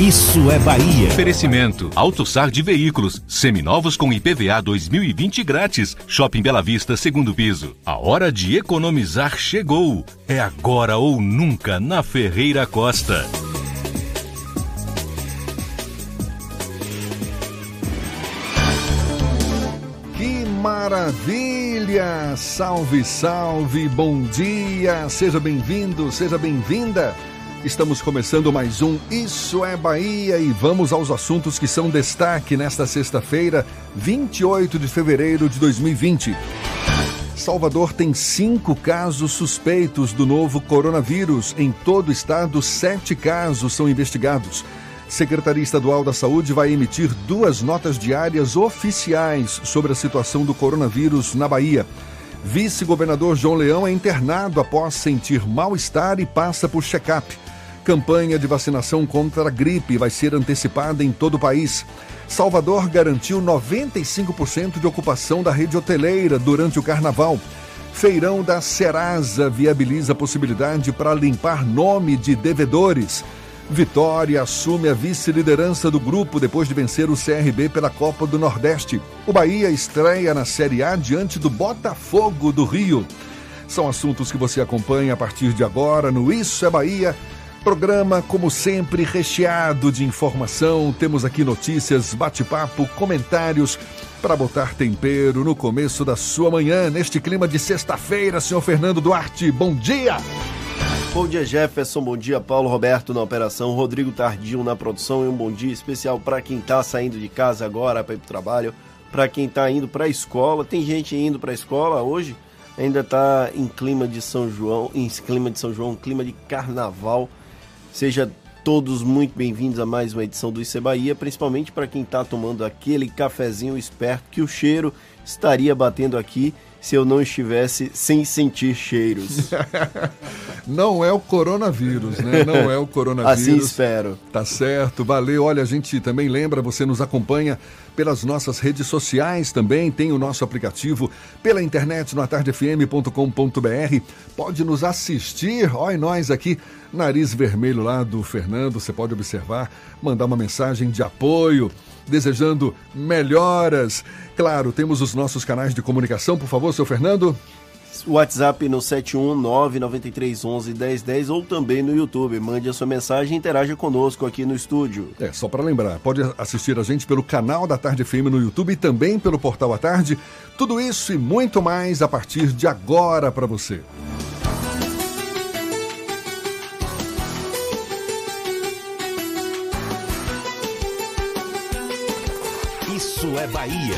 Isso é Bahia. Oferecimento: AutoSar de veículos, seminovos com IPVA 2020 grátis. Shopping Bela Vista, segundo piso. A hora de economizar chegou. É agora ou nunca na Ferreira Costa. Que maravilha! Salve, salve, bom dia! Seja bem-vindo, seja bem-vinda. Estamos começando mais um Isso é Bahia e vamos aos assuntos que são destaque nesta sexta-feira, 28 de fevereiro de 2020. Salvador tem cinco casos suspeitos do novo coronavírus. Em todo o estado, sete casos são investigados. Secretaria Estadual da Saúde vai emitir duas notas diárias oficiais sobre a situação do coronavírus na Bahia. Vice-governador João Leão é internado após sentir mal-estar e passa por check-up. Campanha de vacinação contra a gripe vai ser antecipada em todo o país. Salvador garantiu 95% de ocupação da rede hoteleira durante o carnaval. Feirão da Serasa viabiliza a possibilidade para limpar nome de devedores. Vitória assume a vice-liderança do grupo depois de vencer o CRB pela Copa do Nordeste. O Bahia estreia na Série A diante do Botafogo do Rio. São assuntos que você acompanha a partir de agora no Isso é Bahia Programa, como sempre, recheado de informação. Temos aqui notícias, bate-papo, comentários para botar tempero no começo da sua manhã, neste clima de sexta-feira, senhor Fernando Duarte. Bom dia! Bom dia, Jefferson. Bom dia, Paulo Roberto na operação, Rodrigo Tardio na produção e um bom dia especial para quem está saindo de casa agora para ir para o trabalho, para quem está indo para a escola. Tem gente indo para a escola hoje, ainda está em clima de São João, em clima de São João, clima de carnaval. Seja todos muito bem-vindos a mais uma edição do Isso Bahia, principalmente para quem está tomando aquele cafezinho esperto que o cheiro estaria batendo aqui se eu não estivesse sem sentir cheiros. não é o coronavírus, né? Não é o coronavírus. assim espero. Tá certo, valeu. Olha, a gente também lembra, você nos acompanha pelas nossas redes sociais também, tem o nosso aplicativo pela internet no atardefm.com.br. Pode nos assistir, olha nós aqui, nariz vermelho lá do Fernando, você pode observar, mandar uma mensagem de apoio desejando melhoras. Claro, temos os nossos canais de comunicação, por favor, seu Fernando. WhatsApp no 71993111010 ou também no YouTube. Mande a sua mensagem e interaja conosco aqui no estúdio. É, só para lembrar, pode assistir a gente pelo canal da Tarde FM no YouTube e também pelo portal à tarde. Tudo isso e muito mais a partir de agora para você. É Bahia.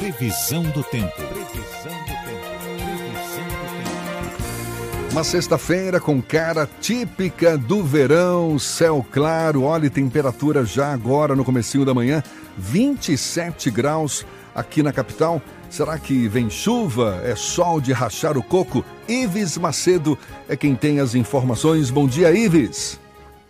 Previsão do tempo. Previsão do tempo. Previsão do tempo. Uma sexta-feira com cara típica do verão, céu claro, olha temperatura já agora no comecinho da manhã, 27 graus aqui na capital. Será que vem chuva? É sol de rachar o coco? Ives Macedo é quem tem as informações. Bom dia, Ives.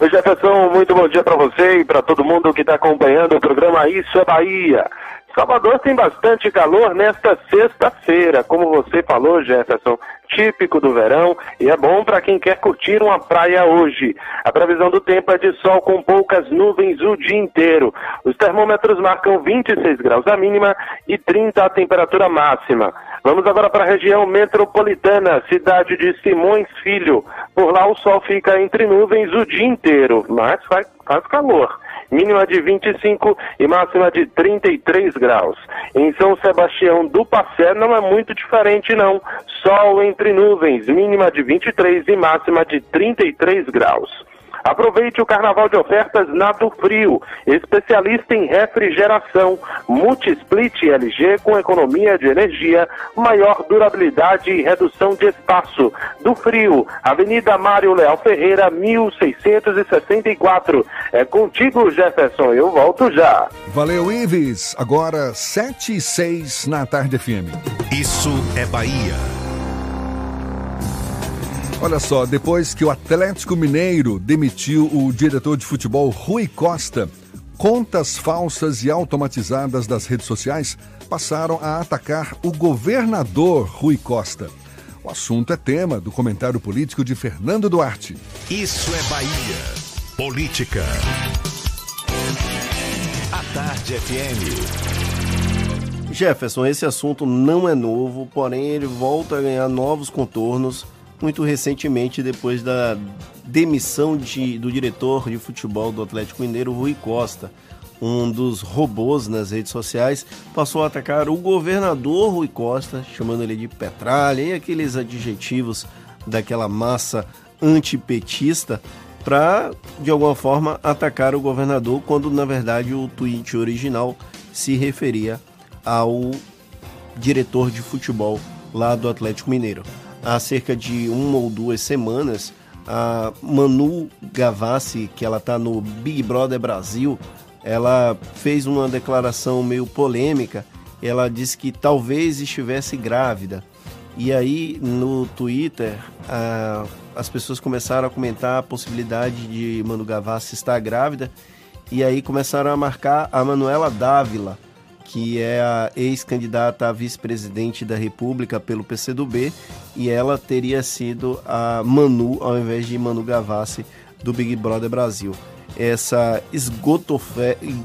Oi, Jefferson, muito bom dia para você e para todo mundo que está acompanhando o programa Isso é Bahia. Salvador tem bastante calor nesta sexta-feira, como você falou, Jefferson, típico do verão e é bom para quem quer curtir uma praia hoje. A previsão do tempo é de sol com poucas nuvens o dia inteiro. Os termômetros marcam 26 graus a mínima e 30 a temperatura máxima. Vamos agora para a região metropolitana, cidade de Simões Filho. Por lá o sol fica entre nuvens o dia inteiro, mas faz, faz calor mínima de 25 e máxima de 33 graus. Em São Sebastião do Passé não é muito diferente não. Sol entre nuvens, mínima de 23 e máxima de 33 graus. Aproveite o carnaval de ofertas na do Frio, especialista em refrigeração, multi-split LG com economia de energia, maior durabilidade e redução de espaço. Do Frio, Avenida Mário Leal Ferreira, 1664. É contigo, Jefferson, eu volto já. Valeu, Ives. Agora 7 e 6 na tarde FM. Isso é Bahia. Olha só, depois que o Atlético Mineiro demitiu o diretor de futebol Rui Costa, contas falsas e automatizadas das redes sociais passaram a atacar o governador Rui Costa. O assunto é tema do comentário político de Fernando Duarte. Isso é Bahia. Política. A Tarde FM. Jefferson, esse assunto não é novo, porém ele volta a ganhar novos contornos muito recentemente depois da demissão de, do diretor de futebol do Atlético Mineiro, Rui Costa. Um dos robôs nas redes sociais passou a atacar o governador Rui Costa, chamando ele de petralha e aqueles adjetivos daquela massa antipetista para, de alguma forma, atacar o governador, quando na verdade o tweet original se referia ao diretor de futebol lá do Atlético Mineiro há cerca de uma ou duas semanas, a Manu Gavassi, que ela está no Big Brother Brasil, ela fez uma declaração meio polêmica. Ela disse que talvez estivesse grávida. E aí no Twitter a, as pessoas começaram a comentar a possibilidade de Manu Gavassi estar grávida. E aí começaram a marcar a Manuela Dávila que é a ex-candidata a vice-presidente da República pelo PCdoB, e ela teria sido a Manu, ao invés de Manu Gavassi, do Big Brother Brasil. Essa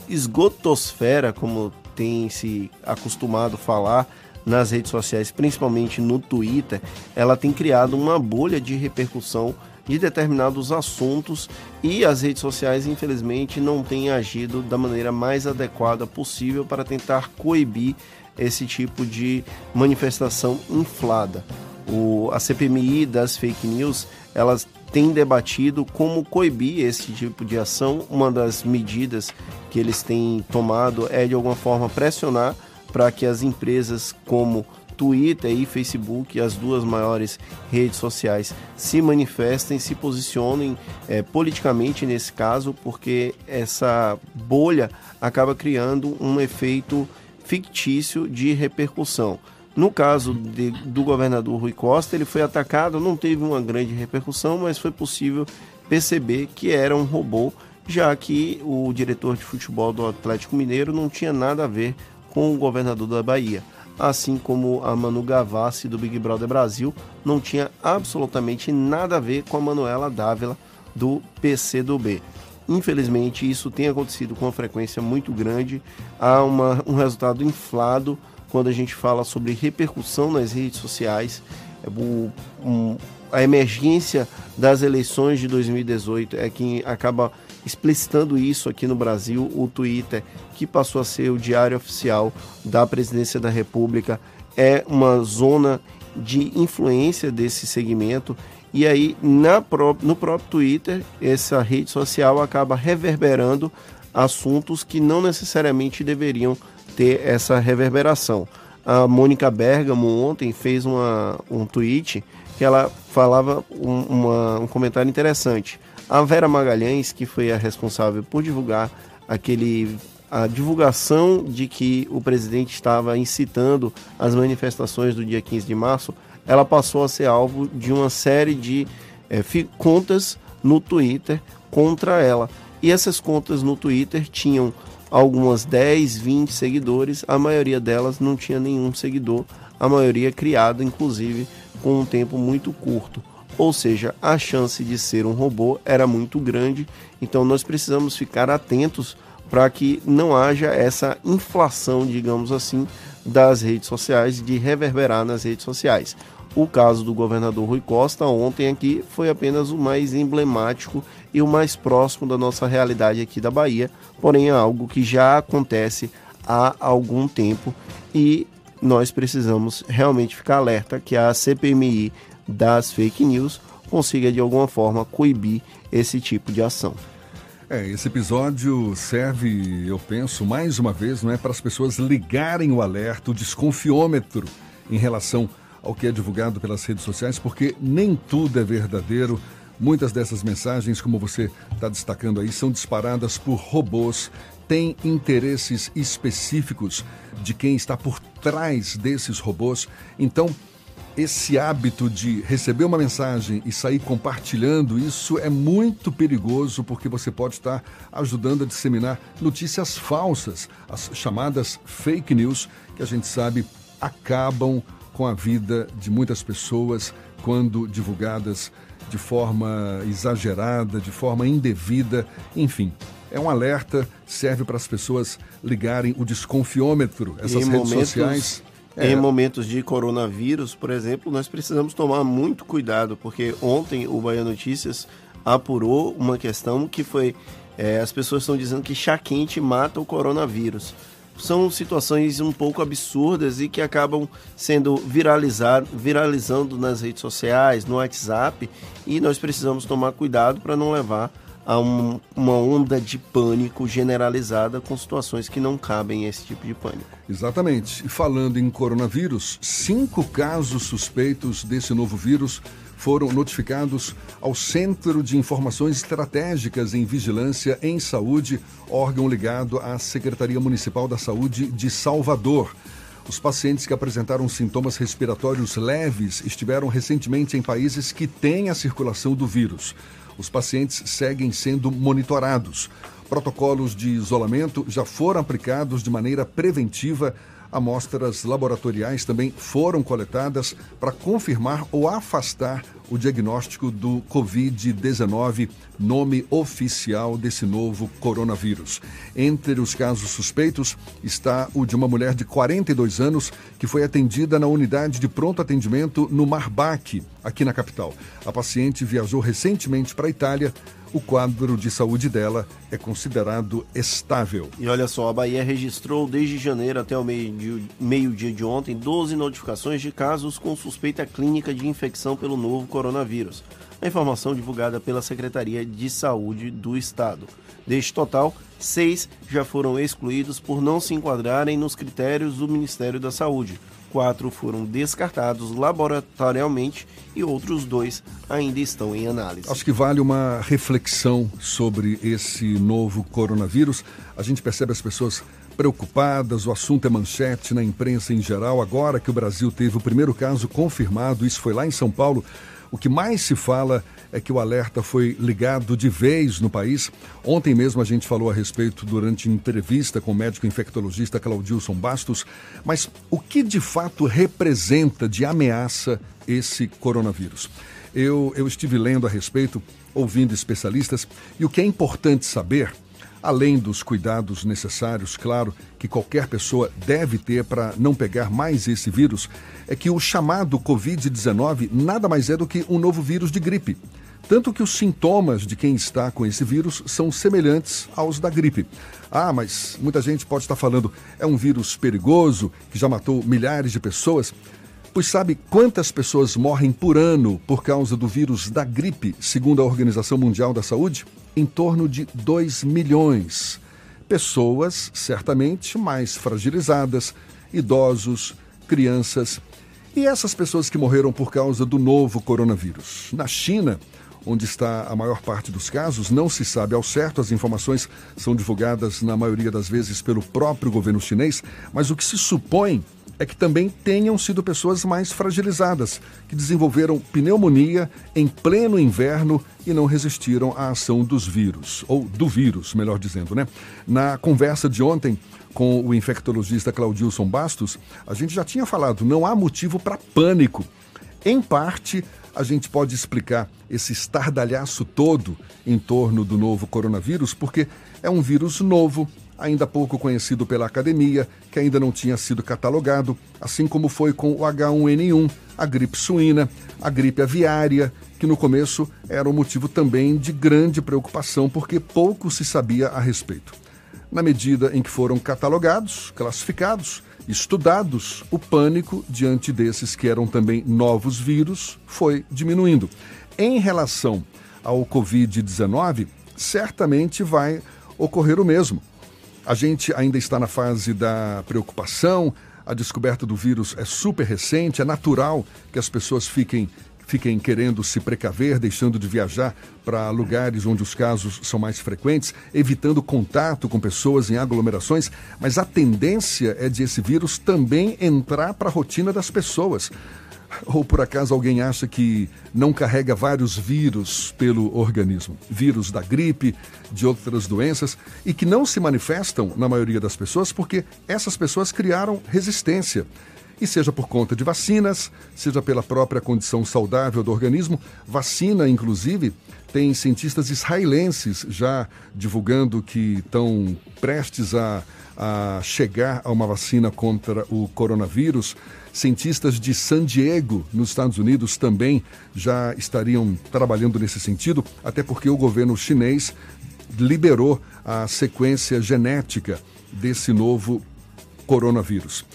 esgotosfera, como tem se acostumado falar nas redes sociais, principalmente no Twitter, ela tem criado uma bolha de repercussão de determinados assuntos e as redes sociais, infelizmente, não têm agido da maneira mais adequada possível para tentar coibir esse tipo de manifestação inflada. O, a CPMI das fake news, elas têm debatido como coibir esse tipo de ação. Uma das medidas que eles têm tomado é, de alguma forma, pressionar para que as empresas como Twitter e Facebook, as duas maiores redes sociais, se manifestem, se posicionem é, politicamente nesse caso, porque essa bolha acaba criando um efeito fictício de repercussão. No caso de, do governador Rui Costa, ele foi atacado, não teve uma grande repercussão, mas foi possível perceber que era um robô, já que o diretor de futebol do Atlético Mineiro não tinha nada a ver com o governador da Bahia assim como a Manu Gavassi do Big Brother Brasil, não tinha absolutamente nada a ver com a Manuela Dávila do PCdoB. Infelizmente, isso tem acontecido com uma frequência muito grande. Há uma, um resultado inflado quando a gente fala sobre repercussão nas redes sociais. É o, um, a emergência das eleições de 2018 é quem acaba explicitando isso aqui no Brasil, o Twitter, que passou a ser o diário oficial da Presidência da República, é uma zona de influência desse segmento. E aí, pró no próprio Twitter, essa rede social acaba reverberando assuntos que não necessariamente deveriam ter essa reverberação. A Mônica Bergamo ontem fez uma, um tweet que ela falava um, uma, um comentário interessante. A Vera Magalhães, que foi a responsável por divulgar aquele a divulgação de que o presidente estava incitando as manifestações do dia 15 de março, ela passou a ser alvo de uma série de é, contas no Twitter contra ela. E essas contas no Twitter tinham algumas 10, 20 seguidores, a maioria delas não tinha nenhum seguidor, a maioria criada inclusive com um tempo muito curto ou seja, a chance de ser um robô era muito grande. Então nós precisamos ficar atentos para que não haja essa inflação, digamos assim, das redes sociais, de reverberar nas redes sociais. O caso do governador Rui Costa ontem aqui foi apenas o mais emblemático e o mais próximo da nossa realidade aqui da Bahia, porém é algo que já acontece há algum tempo e nós precisamos realmente ficar alerta que a CPMI das fake news consiga de alguma forma coibir esse tipo de ação. É, esse episódio serve, eu penso, mais uma vez, não é, para as pessoas ligarem o alerta, o desconfiômetro em relação ao que é divulgado pelas redes sociais, porque nem tudo é verdadeiro. Muitas dessas mensagens, como você está destacando aí, são disparadas por robôs, têm interesses específicos de quem está por trás desses robôs. Então, esse hábito de receber uma mensagem e sair compartilhando isso é muito perigoso porque você pode estar ajudando a disseminar notícias falsas, as chamadas fake news, que a gente sabe acabam com a vida de muitas pessoas quando divulgadas de forma exagerada, de forma indevida, enfim. É um alerta, serve para as pessoas ligarem o desconfiômetro, essas em redes momentos, sociais. Em É. momentos de coronavírus, por exemplo, nós precisamos tomar muito cuidado, porque ontem o Bahia Notícias apurou uma questão que foi: é, as pessoas estão dizendo que chá quente mata o coronavírus. São situações um pouco absurdas e que acabam sendo viralizado, viralizando nas redes sociais, no WhatsApp, e nós precisamos tomar cuidado para não levar a um- uma onda de pânico generalizada com situações que não cabem a esse tipo de pânico. Exatamente. E falando em coronavírus, cinco casos suspeitos desse novo vírus foram notificados ao Centro de Informações Estratégicas em Vigilância em Saúde, órgão ligado à Secretaria Municipal da Saúde de Salvador. Os pacientes que apresentaram sintomas respiratórios leves estiveram recentemente em países que têm a circulação do vírus. Os pacientes seguem sendo monitorados. Protocolos de isolamento já foram aplicados de maneira preventiva. Amostras laboratoriais também foram coletadas para confirmar ou afastar o diagnóstico do Covid-19, nome oficial desse novo coronavírus. Entre os casos suspeitos está o de uma mulher de 42 anos que foi atendida na unidade de pronto atendimento no Marbac, aqui na capital. A paciente viajou recentemente para a Itália. O quadro de saúde dela é considerado estável. E olha só, a Bahia registrou desde janeiro até o meio-dia meio de ontem 12 notificações de casos com suspeita clínica de infecção pelo novo coronavírus. A informação divulgada pela Secretaria de Saúde do Estado. Deste total, seis já foram excluídos por não se enquadrarem nos critérios do Ministério da Saúde. Quatro foram descartados laboratorialmente e outros dois ainda estão em análise. Acho que vale uma reflexão sobre esse novo coronavírus. A gente percebe as pessoas preocupadas, o assunto é manchete na imprensa em geral. Agora que o Brasil teve o primeiro caso confirmado, isso foi lá em São Paulo. O que mais se fala é que o alerta foi ligado de vez no país. Ontem mesmo a gente falou a respeito durante entrevista com o médico infectologista Claudilson Bastos. Mas o que de fato representa de ameaça esse coronavírus? Eu, eu estive lendo a respeito, ouvindo especialistas, e o que é importante saber além dos cuidados necessários, claro, que qualquer pessoa deve ter para não pegar mais esse vírus, é que o chamado Covid-19 nada mais é do que um novo vírus de gripe. Tanto que os sintomas de quem está com esse vírus são semelhantes aos da gripe. Ah, mas muita gente pode estar falando, é um vírus perigoso que já matou milhares de pessoas. Pois sabe quantas pessoas morrem por ano por causa do vírus da gripe, segundo a Organização Mundial da Saúde? Em torno de 2 milhões. Pessoas, certamente, mais fragilizadas, idosos, crianças. E essas pessoas que morreram por causa do novo coronavírus? Na China, onde está a maior parte dos casos, não se sabe ao certo, as informações são divulgadas na maioria das vezes pelo próprio governo chinês, mas o que se supõe é que também tenham sido pessoas mais fragilizadas, que desenvolveram pneumonia em pleno inverno e não resistiram à ação dos vírus, ou do vírus, melhor dizendo, né? Na conversa de ontem com o infectologista Claudilson Bastos, a gente já tinha falado, não há motivo para pânico. Em parte, a gente pode explicar esse estardalhaço todo em torno do novo coronavírus, porque é um vírus novo, ainda pouco conhecido pela academia, que ainda não tinha sido catalogado, assim como foi com o H1N1, a gripe suína, a gripe aviária, que no começo era um motivo também de grande preocupação, porque pouco se sabia a respeito. Na medida em que foram catalogados, classificados, estudados, o pânico diante desses que eram também novos vírus foi diminuindo. Em relação ao Covid-19, certamente vai ocorrer o mesmo. A gente ainda está na fase da preocupação, a descoberta do vírus é super recente, é natural que as pessoas fiquem fiquem querendo se precaver, deixando de viajar para lugares onde os casos são mais frequentes, evitando contato com pessoas em aglomerações, mas a tendência é de esse vírus também entrar para a rotina das pessoas. Ou por acaso alguém acha que não carrega vários vírus pelo organismo? Vírus da gripe, de outras doenças, e que não se manifestam na maioria das pessoas porque essas pessoas criaram resistência. E seja por conta de vacinas, seja pela própria condição saudável do organismo, vacina, inclusive, tem cientistas israelenses já divulgando que estão prestes a, a chegar a uma vacina contra o coronavírus. Cientistas de San Diego, nos Estados Unidos, também já estariam trabalhando nesse sentido, até porque o governo chinês liberou a sequência genética desse novo coronavírus.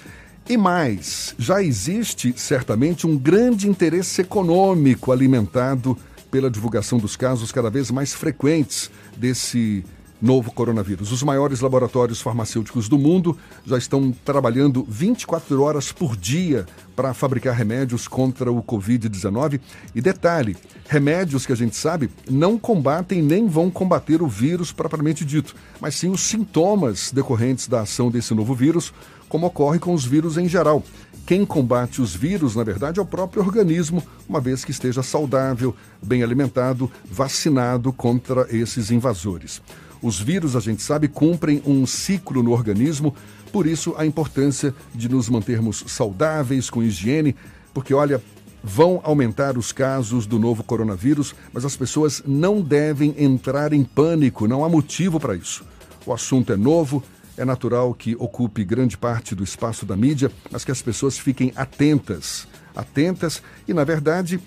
E mais, já existe certamente um grande interesse econômico alimentado pela divulgação dos casos cada vez mais frequentes desse novo coronavírus. Os maiores laboratórios farmacêuticos do mundo já estão trabalhando 24 horas por dia para fabricar remédios contra o Covid-19. E detalhe: remédios que a gente sabe não combatem nem vão combater o vírus propriamente dito, mas sim os sintomas decorrentes da ação desse novo vírus, como ocorre com os vírus em geral. Quem combate os vírus, na verdade, é o próprio organismo, uma vez que esteja saudável, bem alimentado, vacinado contra esses invasores. Os vírus, a gente sabe, cumprem um ciclo no organismo, por isso a importância de nos mantermos saudáveis, com higiene, porque olha, vão aumentar os casos do novo coronavírus, mas as pessoas não devem entrar em pânico, não há motivo para isso. O assunto é novo, é natural que ocupe grande parte do espaço da mídia, mas que as pessoas fiquem atentas. Atentas e, na verdade,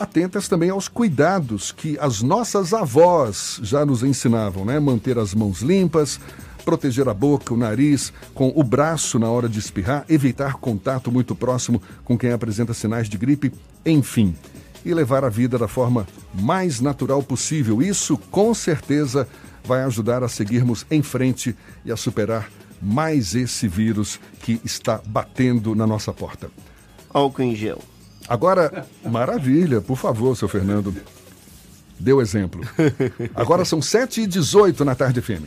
atentas também aos cuidados que as nossas avós já nos ensinavam, né? Manter as mãos limpas, proteger a boca, o nariz, com o braço na hora de espirrar, evitar contato muito próximo com quem apresenta sinais de gripe, enfim. E levar a vida da forma mais natural possível. Isso, com certeza, vai ajudar a seguirmos em frente e a superar mais esse vírus que está batendo na nossa porta. Álcool em gel. Agora, maravilha, por favor, seu Fernando. Deu exemplo. Agora são 7h18 na tarde FM.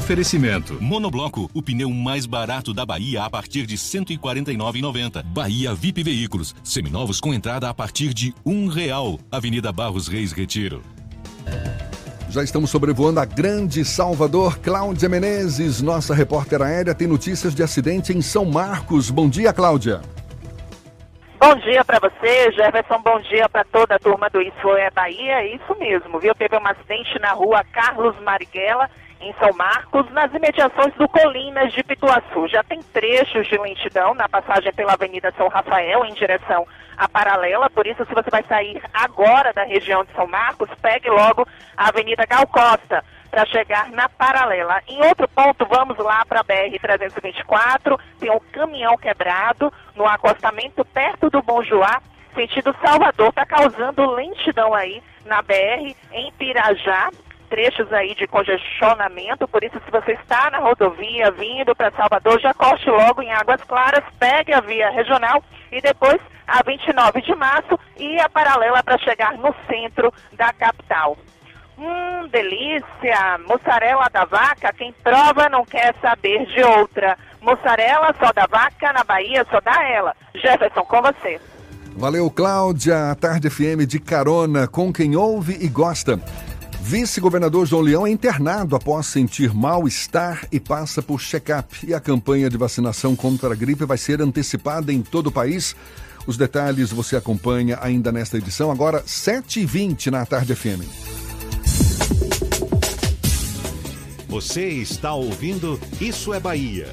Oferecimento. Monobloco, o pneu mais barato da Bahia a partir de R$ 149,90. Bahia VIP Veículos, seminovos com entrada a partir de um real. Avenida Barros Reis Retiro. Já estamos sobrevoando a grande Salvador. Cláudia Menezes, nossa repórter aérea, tem notícias de acidente em São Marcos. Bom dia, Cláudia. Bom dia para você, Jefferson. Bom dia para toda a turma do Isso é Bahia. Isso mesmo, viu? Teve um acidente na rua Carlos Marighella em São Marcos, nas imediações do Colinas de Pituaçu. Já tem trechos de lentidão na passagem pela Avenida São Rafael em direção à Paralela, por isso se você vai sair agora da região de São Marcos, pegue logo a Avenida Gal Costa para chegar na Paralela. Em outro ponto, vamos lá para a BR-324, tem um caminhão quebrado no acostamento perto do Bom Joá, sentido Salvador, está causando lentidão aí na BR em Pirajá, trechos aí de congestionamento, por isso se você está na rodovia vindo para Salvador, já corte logo em Águas Claras, pegue a via regional e depois a 29 de março e a paralela para chegar no centro da capital. Hum, delícia! Mussarela da vaca, quem prova não quer saber de outra. Mussarela só da vaca, na Bahia só dá ela. Jefferson, com você. Valeu, Cláudia. A Tarde FM de carona com quem ouve e gosta. Vice-governador João Leão é internado após sentir mal-estar e passa por check-up. E a campanha de vacinação contra a gripe vai ser antecipada em todo o país. Os detalhes você acompanha ainda nesta edição, agora 7h20 na Tarde FM. Você está ouvindo Isso é Bahia.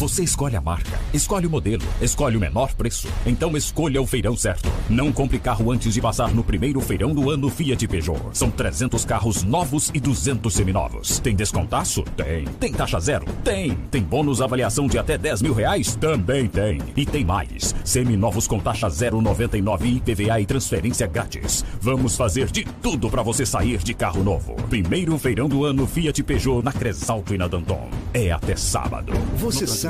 Você escolhe a marca, escolhe o modelo, escolhe o menor preço. Então escolha o feirão certo. Não compre carro antes de passar no primeiro feirão do ano Fiat Peugeot. São 300 carros novos e 200 seminovos. Tem descontaço? Tem. Tem taxa zero? Tem. Tem bônus avaliação de até 10 mil reais? Também tem. E tem mais. Seminovos com taxa 0,99 IPVA e transferência grátis. Vamos fazer de tudo para você sair de carro novo. Primeiro feirão do ano Fiat Peugeot na Cresalto e na Danton. É até sábado. Você sabe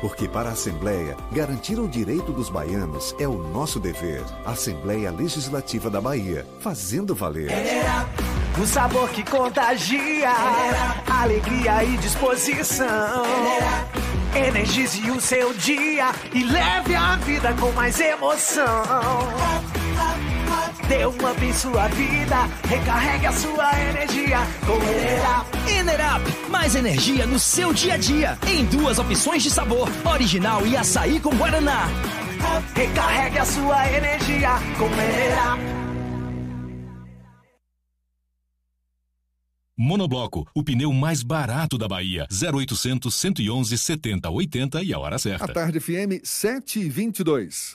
Porque para a Assembleia, garantir o direito dos baianos é o nosso dever. Assembleia Legislativa da Bahia, fazendo valer. O sabor que contagia, alegria e disposição. Energize o seu dia e leve a vida com mais emoção. Dê um up em sua vida, recarregue a sua energia com Enerap. Enerap, mais energia no seu dia a dia. Em duas opções de sabor, original e açaí com guaraná. Recarregue a sua energia com Enerap. Monobloco, o pneu mais barato da Bahia. 0800 111 70 80 e a hora certa. A tarde FM 722.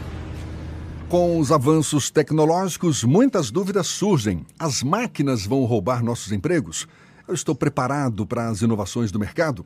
Com os avanços tecnológicos, muitas dúvidas surgem. As máquinas vão roubar nossos empregos? Eu estou preparado para as inovações do mercado?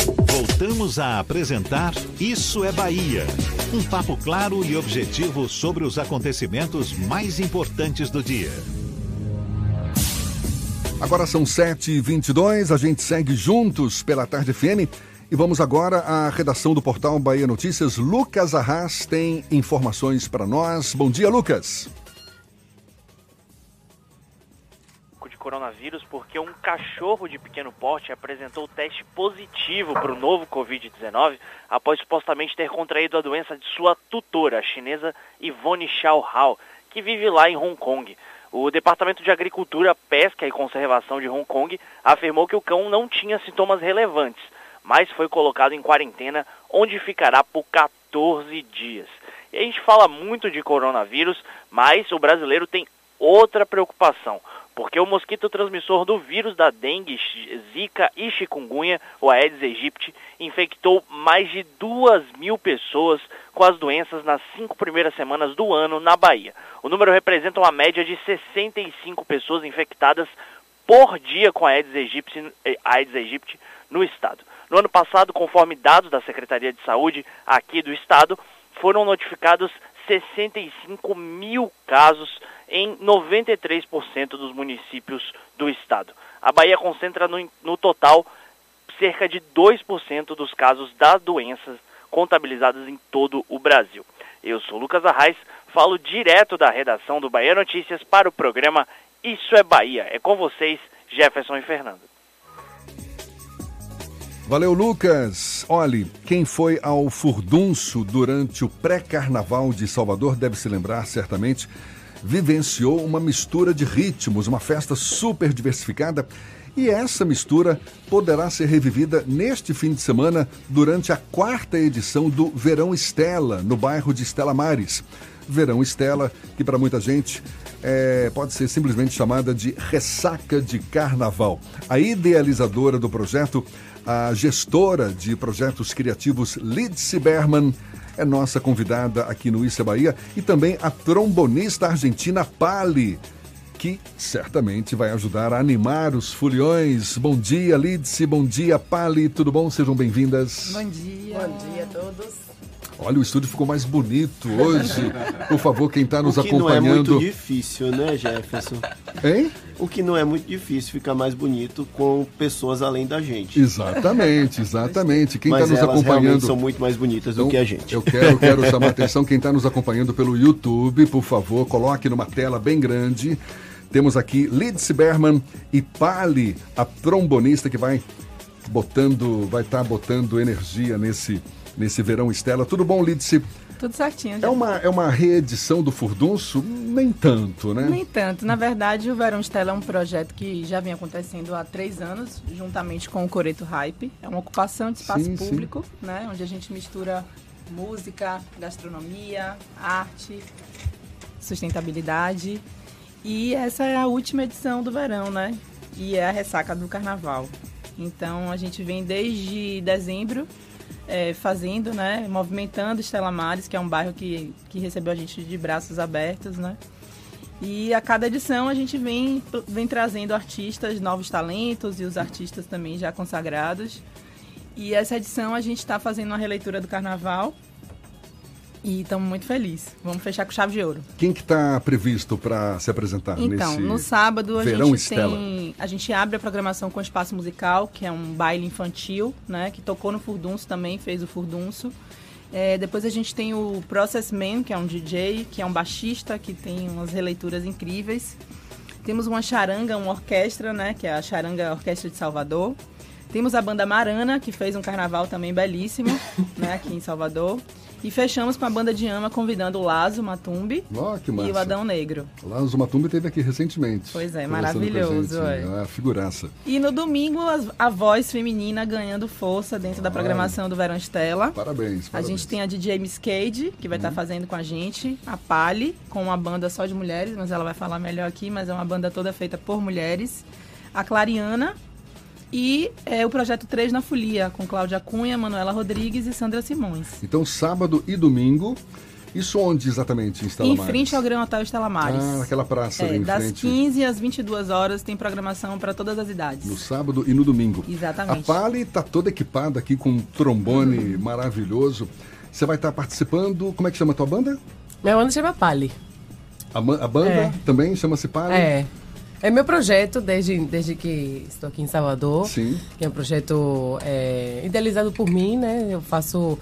Voltamos a apresentar Isso é Bahia. Um papo claro e objetivo sobre os acontecimentos mais importantes do dia. Agora são 7h22, a gente segue juntos pela Tarde FM e vamos agora à redação do portal Bahia Notícias. Lucas Arras tem informações para nós. Bom dia, Lucas. Coronavírus porque um cachorro de pequeno porte apresentou teste positivo para o novo Covid-19 após supostamente ter contraído a doença de sua tutora, a chinesa Yvonne Xiao Hao, que vive lá em Hong Kong. O Departamento de Agricultura, Pesca e Conservação de Hong Kong afirmou que o cão não tinha sintomas relevantes, mas foi colocado em quarentena, onde ficará por 14 dias. E a gente fala muito de coronavírus, mas o brasileiro tem outra preocupação porque o mosquito transmissor do vírus da dengue, zika e chikungunya, o Aedes aegypti, infectou mais de duas mil pessoas com as doenças nas cinco primeiras semanas do ano na Bahia. O número representa uma média de 65 pessoas infectadas por dia com Aedes aegypti, eh, Aedes aegypti no estado. No ano passado, conforme dados da Secretaria de Saúde aqui do estado, foram notificados 65 mil casos em 93% dos municípios do estado. A Bahia concentra no, no total cerca de 2% dos casos das doenças contabilizadas em todo o Brasil. Eu sou Lucas Arraes, falo direto da redação do Bahia Notícias para o programa Isso é Bahia. É com vocês, Jefferson e Fernando. Valeu, Lucas. Olhe, quem foi ao Furdunço durante o pré-carnaval de Salvador deve se lembrar certamente vivenciou uma mistura de ritmos, uma festa super diversificada. E essa mistura poderá ser revivida neste fim de semana durante a quarta edição do Verão Estela, no bairro de Estela Mares. Verão Estela, que para muita gente é, pode ser simplesmente chamada de ressaca de carnaval. A idealizadora do projeto, a gestora de projetos criativos Lidse Berman, é nossa convidada aqui no Issa Bahia e também a trombonista argentina Pali, que certamente vai ajudar a animar os foliões. Bom dia, Lidse, bom dia, Pali, tudo bom? Sejam bem-vindas. Bom dia. Bom dia a todos. Olha, o estúdio ficou mais bonito hoje. Por favor, quem está nos o que acompanhando. não é muito difícil, né, Jefferson? Hein? O que não é muito difícil ficar mais bonito com pessoas além da gente. Exatamente, exatamente. Quem está nos acompanhando. são muito mais bonitas do Então, que a gente. Eu quero, quero chamar a atenção. Quem está nos acompanhando pelo YouTube, por favor, coloque numa tela bem grande. Temos aqui Lidse Berman e Pali, a trombonista que vai botando, vai estar botando energia nesse, nesse verão Estela. Tudo bom, Lidse? Tudo certinho. É uma, é uma reedição do Furdunço? Nem tanto, né? Nem tanto. Na verdade, o Verão Estela é um projeto que já vem acontecendo há três anos, juntamente com o Coreto Hype. É uma ocupação de espaço Sim, sim. público, né? Onde a gente mistura música, gastronomia, arte, sustentabilidade. E essa é a última edição do verão, né? E é a ressaca do carnaval. Então a gente vem desde dezembro é, fazendo, né? Movimentando Estela Mares, que é um bairro que, que recebeu a gente de braços abertos, né? E a cada edição a gente vem, vem trazendo artistas, novos talentos e os artistas também já consagrados. E essa edição a gente está fazendo uma releitura do carnaval e estamos muito felizes. Vamos fechar com chave de ouro. Quem que está previsto para se apresentar Então, no sábado a gente Estela? tem, a gente abre a programação com o Espaço Musical, que é um baile infantil, né, que tocou no Furdunço também, fez o Furdunço. É, depois a gente tem o Process Man, que é um DJ, que é um baixista, que tem umas releituras incríveis. Temos uma charanga, uma orquestra, né, que é a Charanga Orquestra de Salvador. Temos a banda Marana, que fez um carnaval também belíssimo, né, aqui em Salvador. E fechamos com a banda de ama convidando o Lazo Matumbi que e o. Adão Negro. Lá no Zumatumbi teve aqui recentemente. Pois é, a maravilhoso, é. Uma figuraça. E no domingo, a voz feminina ganhando força dentro da programação do Verão Estela. Parabéns, A parabéns. gente tem a DJ Miss Cade, que vai estar fazendo com a gente, a Pali, com uma banda só de mulheres, mas ela vai falar melhor aqui, mas é uma banda toda feita por mulheres. A Clariana e é, o Projeto 3 na Folia, com Cláudia Cunha, Manuela Rodrigues e Sandra Simões. Então, sábado e domingo. Isso onde exatamente em Estela em frente ao Gran Hotel Estela Mares. Ah, naquela praça ali É, em das frente. 15 às 22 horas tem programação para todas as idades. No sábado e no domingo. Exatamente. A Pali está toda equipada aqui com um trombone maravilhoso. Você vai estar participando. Como é que chama a tua banda? Minha banda chama Pali. A, a banda É. também chama-se Pali? É. É meu projeto desde, desde que estou aqui em Salvador. Sim. Que é um projeto é, idealizado por mim, né? Eu faço.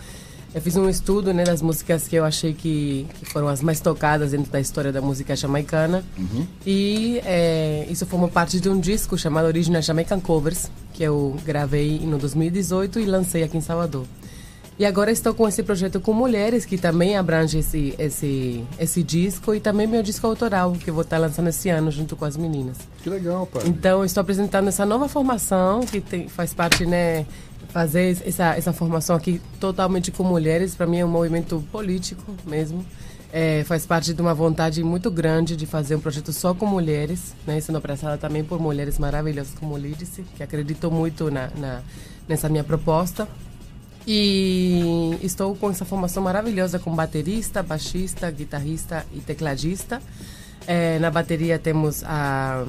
Eu fiz um estudo né, das músicas que eu achei que, que foram as mais tocadas dentro da história da música jamaicana. Uhum. E é, isso formou parte de um disco chamado Original Jamaican Covers, que eu gravei no 2018 e lancei aqui em Salvador. E agora estou com esse projeto com mulheres, que também abrange esse, esse, esse disco, e também meu disco autoral, que eu vou estar lançando esse ano junto com as meninas. Que legal, pai. Então, estou apresentando essa nova formação, que tem, faz parte, né, fazer essa, essa formação aqui totalmente com mulheres, para mim é um movimento político mesmo. É, faz parte de uma vontade muito grande de fazer um projeto só com mulheres, né, sendo abraçada também por mulheres maravilhosas como Lídice, que acreditou muito na, na, nessa minha proposta. E estou com essa formação maravilhosa com baterista, baixista, guitarrista e tecladista. É, na bateria temos a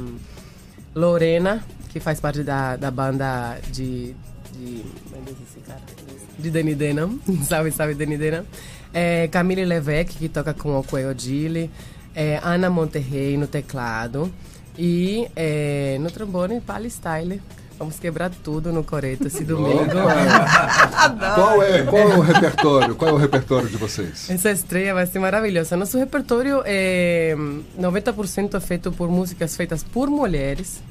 Lorena, que faz parte da, da banda de. de meu Deus, esse cara, de Danny Denham. salve, salve, Danny Denham. É, Camille Levesque, que toca com o Coelho. É, Ana Monterrey no teclado. E é, no trombone, Pali Style. Vamos quebrar tudo no coreto esse domingo. Qual é, qual é o repertório? Qual é o repertório de vocês? Essa estreia vai ser maravilhosa. Nosso repertório é 90% é feito por músicas feitas por mulheres.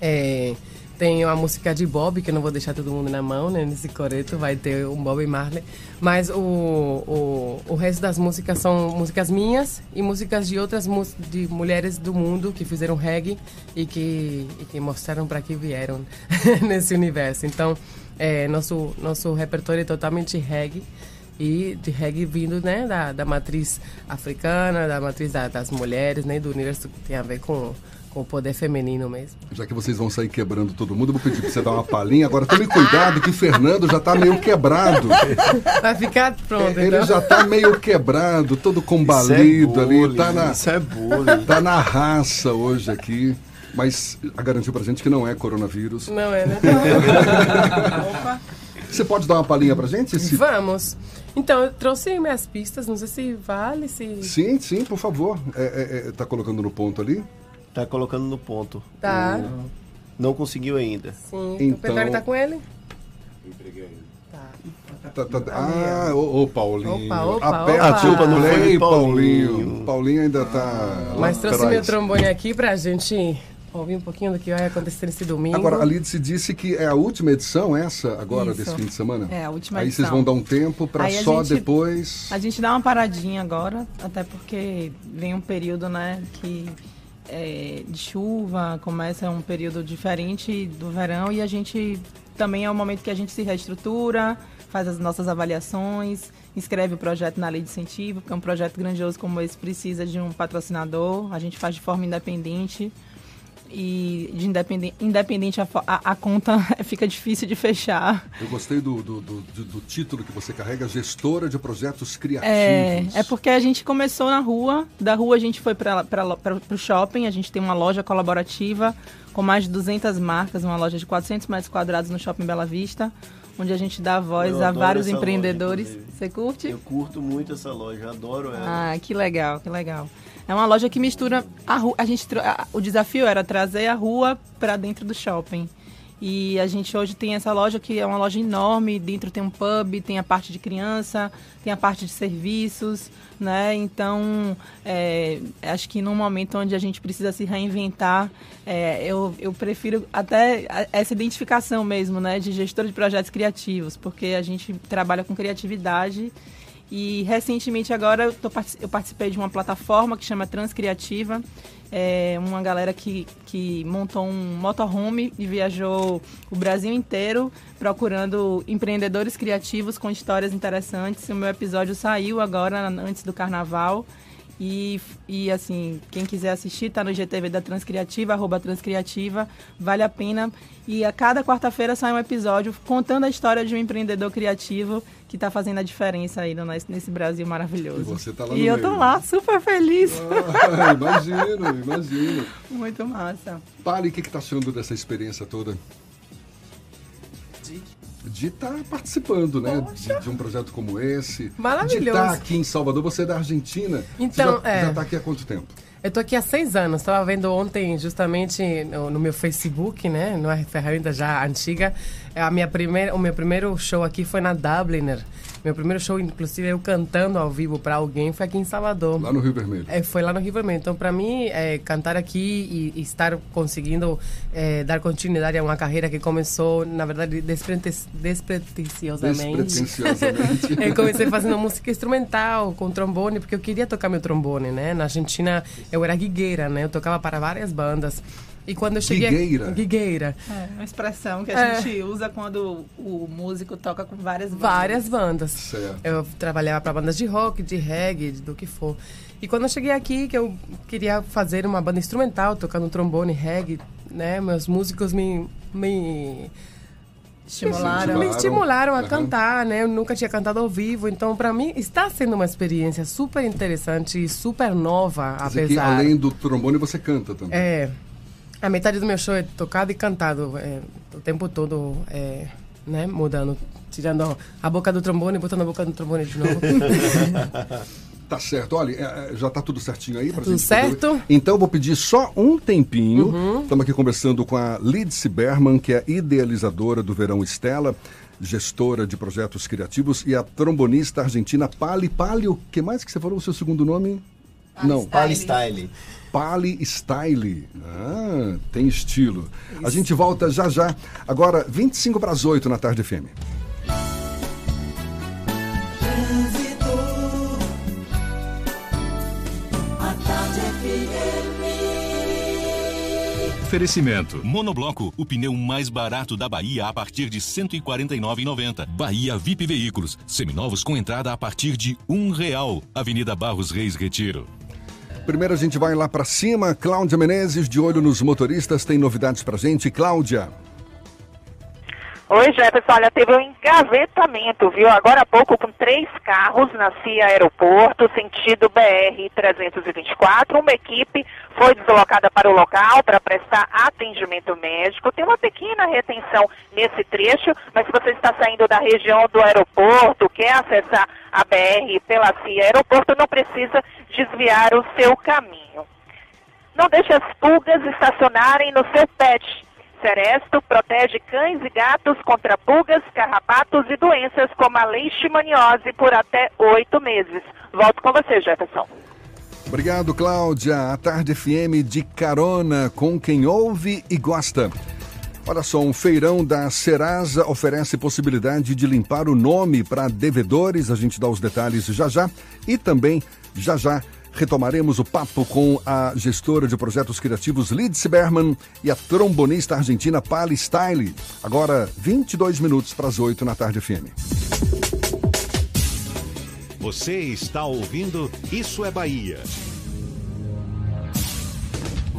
É, Tem a música de Bob, que eu não vou deixar todo mundo na mão, né? Nesse coreto vai ter um Bob Marley. Mas o, o, o resto das músicas são músicas minhas e músicas de outras de mulheres do mundo que fizeram reggae e que, e que mostraram para que vieram nesse universo. Então, é, nosso, nosso repertório é totalmente reggae e de reggae vindo né, da, da matriz africana, da matriz da- das mulheres, né, do universo que tem a ver com, com o poder feminino mesmo. Já que vocês vão sair quebrando todo mundo, eu vou pedir pra você dar uma palhinha. Agora tome cuidado que o Fernando já tá meio quebrado. Vai ficar pronto, Ele então. já tá meio quebrado, todo combalido ali. bullying, Tá na, isso é bullying. tá na raça hoje aqui. Mas garantiu pra gente que não é coronavírus. Não é, né? Opa. Você pode dar uma palhinha pra gente? Se- Vamos. Então, eu trouxe minhas pistas, não sei se vale, se... Sim, sim, por favor. É, é, é, tá colocando no ponto ali? Tá colocando no ponto. Tá. O- Não conseguiu ainda. Sim, Então- o Pedro tá com ele? Tá, tá, ah, ô, ô, Paulinho. Opa, opa, Aperta opa. A culpa não foi play, Paulinho. Paulinho. Paulinho ainda tá. Mas trouxe atrás. meu trombone aqui pra gente ouvir um pouquinho do que vai acontecer nesse domingo. Agora, a Lidice disse que é a última edição essa, agora, Isso. desse fim de semana? É, a última Aí vocês edição. vão dar um tempo para Aí a só gente- depois. A gente dá uma paradinha agora, até porque vem um período, né, que é, de chuva, começa um período diferente do verão e a gente também é o momento que a gente se reestrutura, faz as nossas avaliações, inscreve o projeto na lei de incentivo, porque um projeto grandioso como esse precisa de um patrocinador, a gente faz de forma independente e de independente, independente a, a, a conta fica difícil de fechar. Eu gostei do, do, do- do- do título que você carrega, gestora de projetos criativos. É, é porque a gente começou na rua, da rua a gente foi para o shopping, a gente tem uma loja colaborativa com mais de 200 marcas, uma loja de 400 metros quadrados no Shopping Bela Vista, onde a gente dá voz Eu a vários loja, empreendedores. inclusive. Você curte? Eu curto muito essa loja, adoro ela. Ah, que legal, que legal. É uma loja que mistura a rua. A gente, a- o desafio era trazer a rua para dentro do shopping. E a gente hoje tem essa loja que é uma loja enorme, dentro tem um pub, tem a parte de criança, tem a parte de serviços, né? Então, é, acho que num momento onde a gente precisa se reinventar, é, eu, eu prefiro até essa identificação mesmo, né? De gestor de projetos criativos, porque a gente trabalha com criatividade e recentemente agora eu, tô eu participei de uma plataforma que chama Transcriativa. É uma galera que, que montou um motorhome e viajou o Brasil inteiro procurando empreendedores criativos com histórias interessantes. O meu episódio saiu agora antes do carnaval. E, e assim, quem quiser assistir, tá no GTV da Transcriativa, arroba Transcriativa, vale a pena. E a cada quarta-feira sai um episódio contando a história de um empreendedor criativo que está fazendo a diferença aí no, nesse Brasil maravilhoso. E você tá lá E no eu tô meio. lá, super feliz. Ah, imagino, imagino. Muito massa. Pali, o que está achando dessa experiência toda? De estar participando, né? De, de um projeto como esse. Maravilhoso. De estar aqui em Salvador. Você é da Argentina. Então, você já, é. já está aqui há quanto tempo? Eu tô aqui há seis anos. Estava vendo ontem, justamente no, no meu Facebook, né? Numa ferramenta já antiga. A minha primeira, o meu primeiro show aqui foi na Dubliner. Meu primeiro show, inclusive, eu cantando ao vivo para alguém, foi aqui em Salvador. Lá no Rio Vermelho. É, foi lá no Rio Vermelho. Então, para mim, é, cantar aqui e, e estar conseguindo é, dar continuidade a uma carreira que começou, na verdade, desprete- despretensiosamente. Despretensiosamente. eu comecei fazendo música instrumental, com trombone, porque eu queria tocar meu trombone, né? Na Argentina, eu era guigueira, né? Eu tocava para várias bandas. E quando eu cheguei... Guigueira? Guigueira. É uma expressão que a É. gente usa quando o músico toca com várias bandas. Várias bandas. Certo. Eu trabalhava para bandas de rock, de reggae, do que for. E quando eu cheguei aqui, que eu queria fazer uma banda instrumental, tocando trombone, reggae, né? Meus músicos me... me Estimularam. Me estimularam a Aham. cantar, né? Eu nunca tinha cantado ao vivo, então para mim está sendo uma experiência super interessante e super nova, Quer dizer que apesar. além do trombone você canta também. É. A metade do meu show é tocado e cantado. é, o tempo todo, é, né? Mudando. Tirando a boca do trombone e botando a boca do trombone de novo. Tá certo. Olha, é, é, já tá tudo certinho aí? Pra Tudo gente poder- certo. Uhum. Então eu vou pedir só um tempinho. Estamos aqui conversando com a Lidse Berman, que é idealizadora do Verão Estela, gestora de projetos criativos, e a trombonista argentina Pali. Pali, o que mais que você falou? O seu segundo nome? Não. Palistyle. Pali Style. Ah, tem estilo. A gente volta já já. Agora, 25 para as 8 na tarde FM. A tarde FM. Oferecimento. Monobloco, o pneu mais barato da Bahia a partir de R$ 149,90. Bahia VIP Veículos, seminovos com entrada a partir de um real. Avenida Barros Reis Retiro. Primeiro a gente vai lá para cima. Cláudia Menezes, de olho nos motoristas, tem novidades pra gente. Cláudia. Oi, Jefferson. Olha, teve um engavetamento, viu? Agora há pouco, com três carros na CIA Aeroporto, sentido BR-324. Uma equipe foi deslocada para o local para prestar atendimento médico. Tem uma pequena retenção nesse trecho, mas se você está saindo da região do aeroporto, quer acessar a BR pela CIA Aeroporto, não precisa desviar o seu caminho. Não deixe as pulgas estacionarem no seu pet. Seresto protege cães e gatos contra pulgas, carrapatos e doenças como a leishmaniose por até oito meses. Volto com você, Jefferson. Obrigado, Cláudia. A Tarde FM de carona com quem ouve e gosta. Olha só, um feirão da Serasa oferece possibilidade de limpar o nome para devedores. A gente dá os detalhes já já. E também, já já, retomaremos o papo com a gestora de projetos criativos Lidse Berman e a trombonista argentina Pali Style. Agora, 22 minutos para as 8 na Tarde FM. Você está ouvindo Isso é Bahia.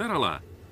Pera lá.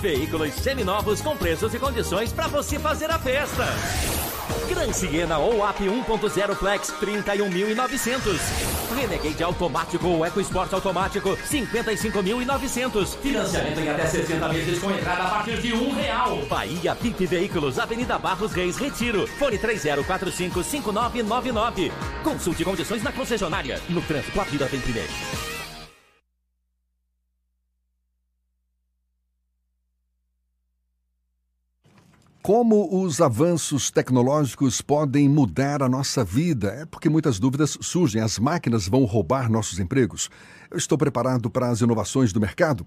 Veículos seminovos com preços e condições para você fazer a festa. Gran Siena ou AP 1.0 Flex 31.900. Renegade automático ou EcoSport automático 55.900. Financiamento em até 60 meses com entrada a partir de um real. Bahia VIP Veículos, Avenida Barros Reis, Retiro. Fone 30455999. Consulte condições na concessionária. No trânsito, a vida vem primeiro. Como os avanços tecnológicos podem mudar a nossa vida? É porque muitas dúvidas surgem. As máquinas vão roubar nossos empregos? Eu estou preparado para as inovações do mercado?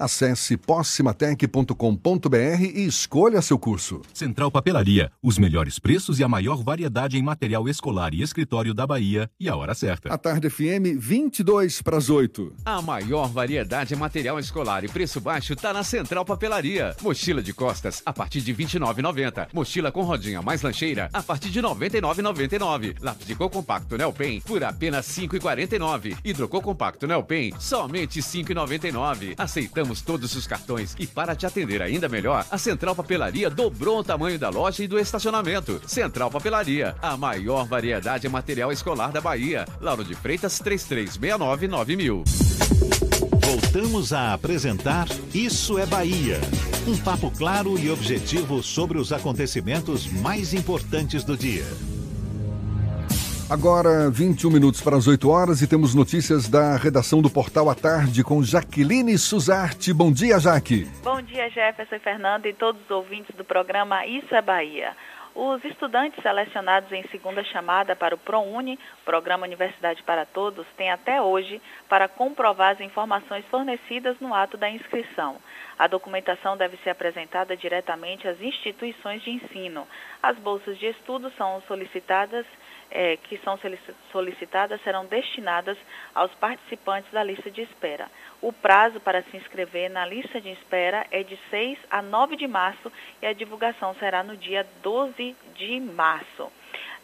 Acesse possimatec.com.br e escolha seu curso. Central Papelaria, os melhores preços e a maior variedade em material escolar e escritório da Bahia e a hora certa. A tarde FM 22 para as 8. A maior variedade em material escolar e preço baixo está na Central Papelaria. Mochila de costas a partir de R$ 29,90. Mochila com rodinha mais lancheira a partir de R$ 99,99. Lápis de cor compacto Nelpen por apenas R$ 5,49. Hidrocor compacto Nelpen somente R$ 5,99. Aceitamos todos os cartões e para te atender ainda melhor, a Central Papelaria dobrou o tamanho da loja e do estacionamento. Central Papelaria, a maior variedade em material escolar da Bahia. Lauro de Freitas 3369 9000. Voltamos a apresentar Isso é Bahia. Um papo claro e objetivo sobre os acontecimentos mais importantes do dia. Agora, 21 minutos para as 8 horas e temos notícias da redação do Portal à Tarde com Jaqueline Suzarte. Bom dia, Jaque. Bom dia, Jefferson e Fernando e todos os ouvintes do programa Isso é Bahia. Os estudantes selecionados em segunda chamada para o ProUni, Programa Universidade para Todos, têm até hoje para comprovar as informações fornecidas no ato da inscrição. A documentação deve ser apresentada diretamente às instituições de ensino. As bolsas de estudo são solicitadas eh, que são solicitadas serão destinadas aos participantes da lista de espera. O prazo para se inscrever na lista de espera é de 6 a 9 de março e a divulgação será no dia 12 de março.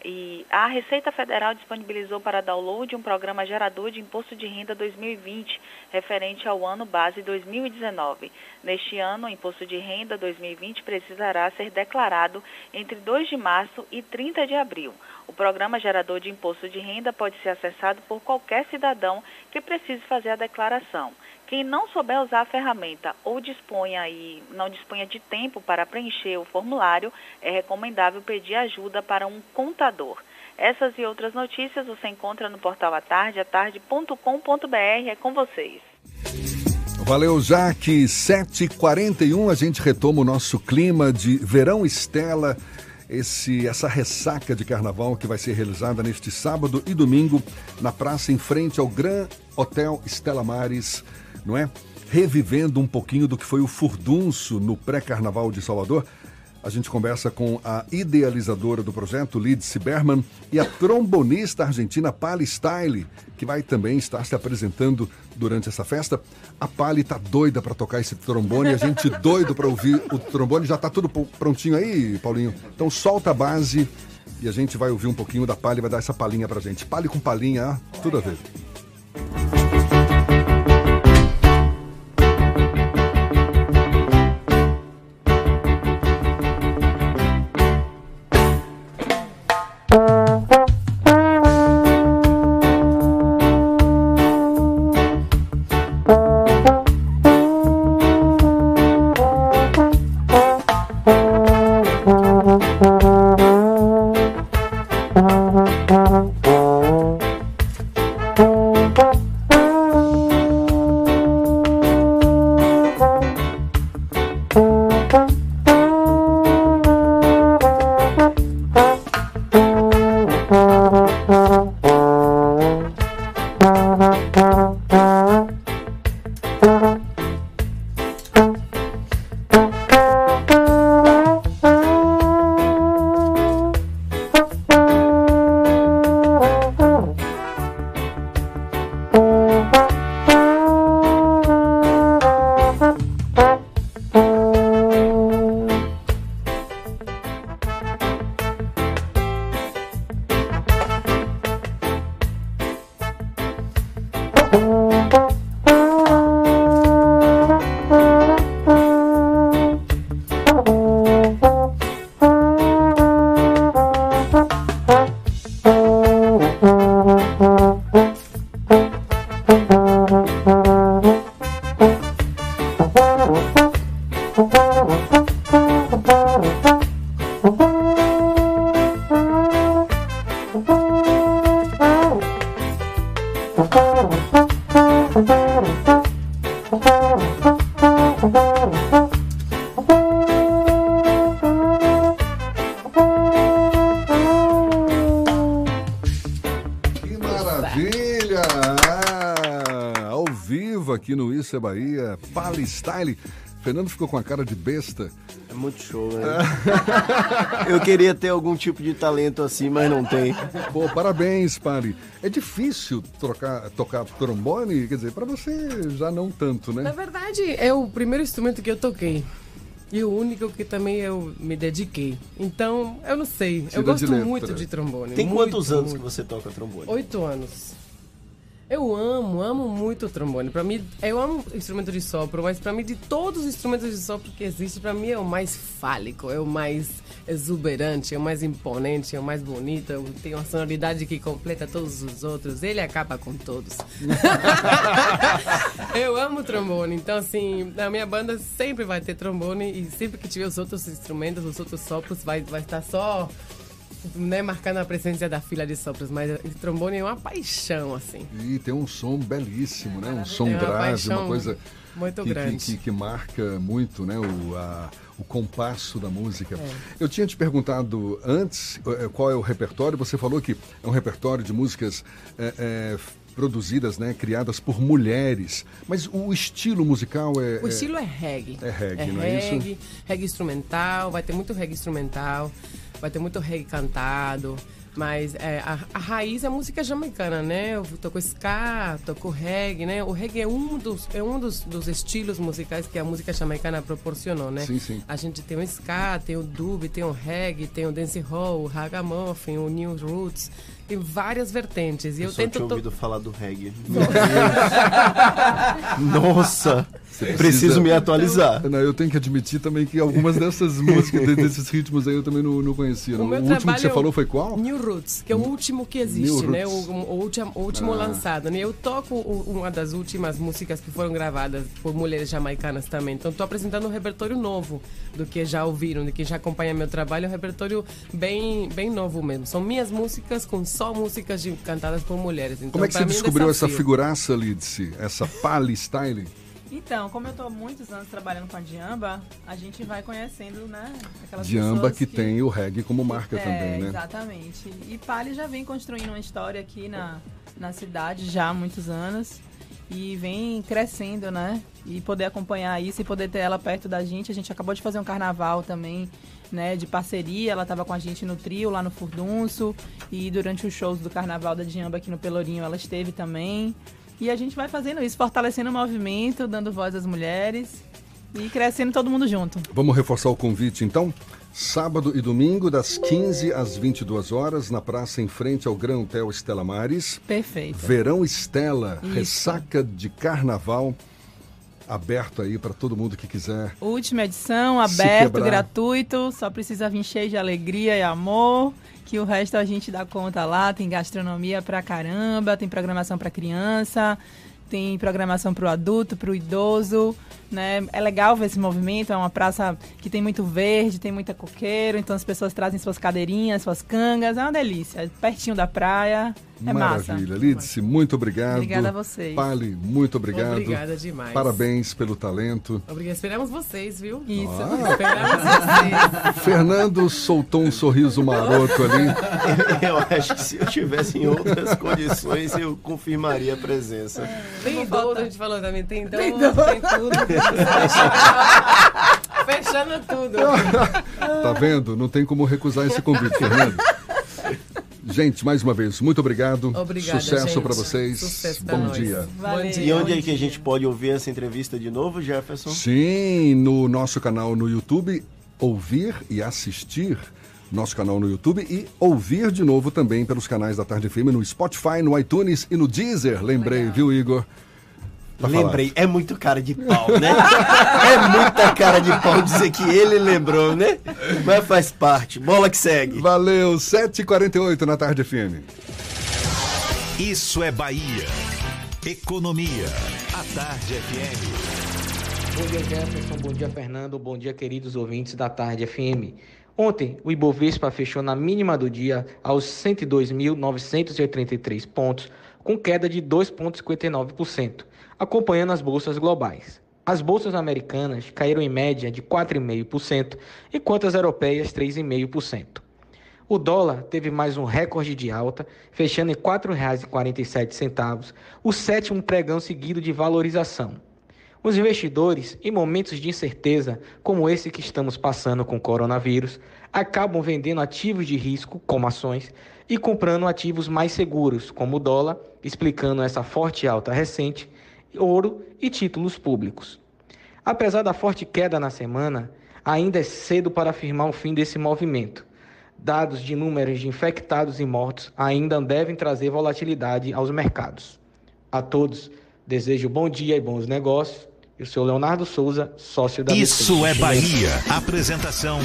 E a Receita Federal disponibilizou para download um programa gerador de imposto de renda 2020, referente ao ano base 2019. Neste ano, o imposto de renda 2020 precisará ser declarado entre 2 de março e 30 de abril. O programa gerador de imposto de renda pode ser acessado por qualquer cidadão que precise fazer a declaração. Quem não souber usar a ferramenta ou disponha e não disponha de tempo para preencher o formulário, é recomendável pedir ajuda para um contador. Essas e outras notícias você encontra no portal Atarde, atarde.com.br. É com vocês. Valeu, Jaque. 7h41, a gente retoma o nosso clima de verão Estela. Esse, essa ressaca de carnaval que vai ser realizada neste sábado e domingo na praça em frente ao Gran Hotel Estela Mares não é? Revivendo um pouquinho do que foi o furdunço no pré-carnaval de Salvador. A gente conversa com a idealizadora do projeto, Lidse Berman, e a trombonista argentina Pali Style, que vai também estar se apresentando durante essa festa. A Pali tá doida para tocar esse trombone, a gente doido para ouvir o trombone. Já tá tudo prontinho aí, Paulinho? Então solta a base e a gente vai ouvir um pouquinho da Pali, vai dar essa palhinha pra gente. Pali com palhinha, tudo a ver. Polícia Bahia, Palestyle. Fernando ficou com a cara de besta. É muito show, né? Eu queria ter algum tipo de talento assim, mas não tem. Pô, parabéns, Pali. É difícil trocar, tocar trombone? Quer dizer, para você já não tanto, né? Na verdade, é o primeiro instrumento que eu toquei. E o único que também eu me dediquei. Então, eu não sei. Tira eu gosto muito de trombone. Tem muito, quantos anos muito. que você toca trombone? Oito anos. Muito o trombone. Para mim, eu amo instrumento de sopro, mas para mim de todos os instrumentos de sopro que existem, para mim é o mais fálico, é o mais exuberante, é o mais imponente, é o mais bonito, tem uma sonoridade que completa todos os outros. Ele acaba com todos. eu amo trombone, então assim, na minha banda sempre vai ter trombone e sempre que tiver os outros instrumentos, os outros sopros, vai, vai estar só né, marcando a presença da fila de sopros, mas esse trombone é uma paixão, assim. E tem um som belíssimo, né? Um som É uma grave, uma paixão coisa muito que, grande. Que, que- que marca muito, né? O, a- o compasso da música. É. Eu tinha te perguntado antes eh, qual é o repertório. Você falou que é um repertório de músicas eh, eh, f- produzidas, né? Criadas por mulheres. Mas o estilo musical é... O estilo é reggae. É reggae, não é isso? reggae, reggae instrumental, vai ter muito reggae instrumental, vai ter muito reggae cantado. Mas é, a, a raiz é a música jamaicana, né? Eu toco ska, toco reggae, né? O reggae é um dos, é um dos, dos estilos musicais que a música jamaicana proporcionou, né? Sim, sim. A gente tem o ska, tem o dub, tem o reggae, tem o dancehall, o ragamuffin, o new roots. Tem várias vertentes. E eu, Eu só tento... tinha to- ouvido falar do reggae. Nossa! Você Preciso precisa- me atualizar. Não, eu tenho que admitir também que algumas dessas músicas, de- desses ritmos aí, eu também não, não conhecia. O. O, último que você é o falou foi qual? New Roots, que é o último que New existe, né? O, Roots. o último, o último Ah. lançado. Né? Eu toco uma das últimas músicas que foram gravadas por mulheres jamaicanas também. Então estou apresentando um repertório novo do que já ouviram, do que já acompanha meu trabalho. É um repertório bem, bem novo mesmo. São minhas músicas com só músicas de- cantadas por mulheres. Então, Como é que você mim um descobriu essa figuraça, Lidse? Essa pali style? Então, como eu tô há muitos anos trabalhando com a Diamba, a gente vai conhecendo, né? Aquelas Diamba pessoas que, tem o reggae como marca é, também, né? Exatamente. E Pali já vem construindo uma história aqui na, na cidade já há muitos anos. E vem crescendo, né? E poder acompanhar isso e poder ter ela perto da gente. A gente acabou de fazer um carnaval também, né? De parceria. Ela estava com a gente no trio lá no Furdunço. E durante os shows do carnaval da Diamba aqui no Pelourinho ela esteve também. E a gente vai fazendo isso, fortalecendo o movimento, dando voz às mulheres e crescendo todo mundo junto. Vamos reforçar o convite, então? Sábado e domingo, das 15 às 22 horas, na praça em frente ao Gran Hotel Estela Mares. Perfeito. Verão Estela, Isso. ressaca de carnaval, aberto aí para todo mundo que quiser. Última edição, aberto, gratuito. Só precisa vir cheio de alegria e amor. Que o resto a gente dá conta lá. Tem gastronomia pra caramba, tem programação pra criança, tem programação pro adulto, pro idoso. Né? É legal ver esse movimento. É uma praça que tem muito verde, tem muita coqueiro. Então as pessoas trazem suas cadeirinhas, suas cangas. É uma delícia. Pertinho da praia. É massa. Maravilha. Lidse, muito obrigado. Obrigada a vocês. Pali, muito obrigado. Obrigada demais. Parabéns pelo talento. Obrigada. Esperamos vocês, viu? Isso. Ah. Esperamos vocês. Fernando soltou um sorriso maroto ali. Eu acho que se eu tivesse em outras condições, eu confirmaria a presença. Tem dono, a gente falou também. Tem dono, Tem tudo. Fechando tudo. Tá vendo? Não tem como recusar esse convite, Fernando. Gente, mais uma vez, muito obrigado. Obrigada, Sucesso para vocês. Sucesso Bom nós. dia. Bom dia. E onde é que a gente pode ouvir essa entrevista de novo, Jefferson? Sim, no nosso canal no YouTube, ouvir e assistir. Nosso canal no YouTube e ouvir de novo também pelos canais da Tarde FM no Spotify, no iTunes e no Deezer. Lembrei, viu, Igor? Lembrei, é muito cara de pau, né? é muita cara de pau dizer que ele lembrou, né? Mas faz parte. Bola que segue. Valeu, 7h48 na Tarde FM. Isso é Bahia. Economia. A Tarde FM. Bom dia, Jefferson. Bom dia, Fernando. Bom dia, queridos ouvintes da Tarde FM. Ontem, o Ibovespa fechou na mínima do dia aos 102.983 pontos, com queda de 2,59%, acompanhando as bolsas globais. As bolsas americanas caíram em média de 4,5%, enquanto as europeias 3,5%. O dólar teve mais um recorde de alta, fechando em R$ 4,47, o sétimo pregão seguido de valorização. Os investidores, em momentos de incerteza, como esse que estamos passando com o coronavírus, acabam vendendo ativos de risco, como ações, e comprando ativos mais seguros, como o dólar, explicando essa forte alta recente, ouro e títulos públicos. Apesar da forte queda na semana, ainda é cedo para afirmar o fim desse movimento. Dados de números de infectados e mortos ainda devem trazer volatilidade aos mercados. A todos, desejo bom dia e bons negócios. Eu sou Leonardo Souza, sócio da Isso B3. é Bahia. Apresentação: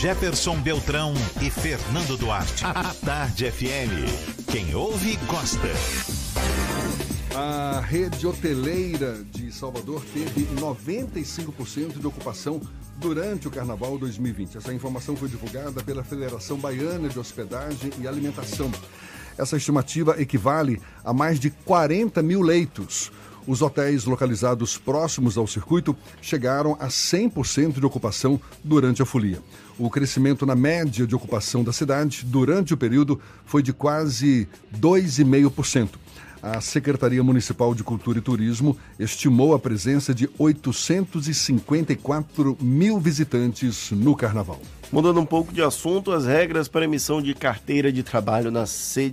Jefferson Beltrão e Fernando Duarte. A Tarde FM. Quem ouve, gosta. A rede hoteleira de Salvador teve 95% de ocupação durante o Carnaval 2020. Essa informação foi divulgada pela Federação Baiana de Hospedagem e Alimentação. Essa estimativa equivale a mais de 40 mil leitos. Os hotéis localizados próximos ao circuito chegaram a 100% de ocupação durante a folia. O crescimento na média de ocupação da cidade durante o período foi de quase 2,5%. A Secretaria Municipal de Cultura e Turismo estimou a presença de 854 mil visitantes no Carnaval. Mudando um pouco de assunto, as regras para emissão de carteira de trabalho na,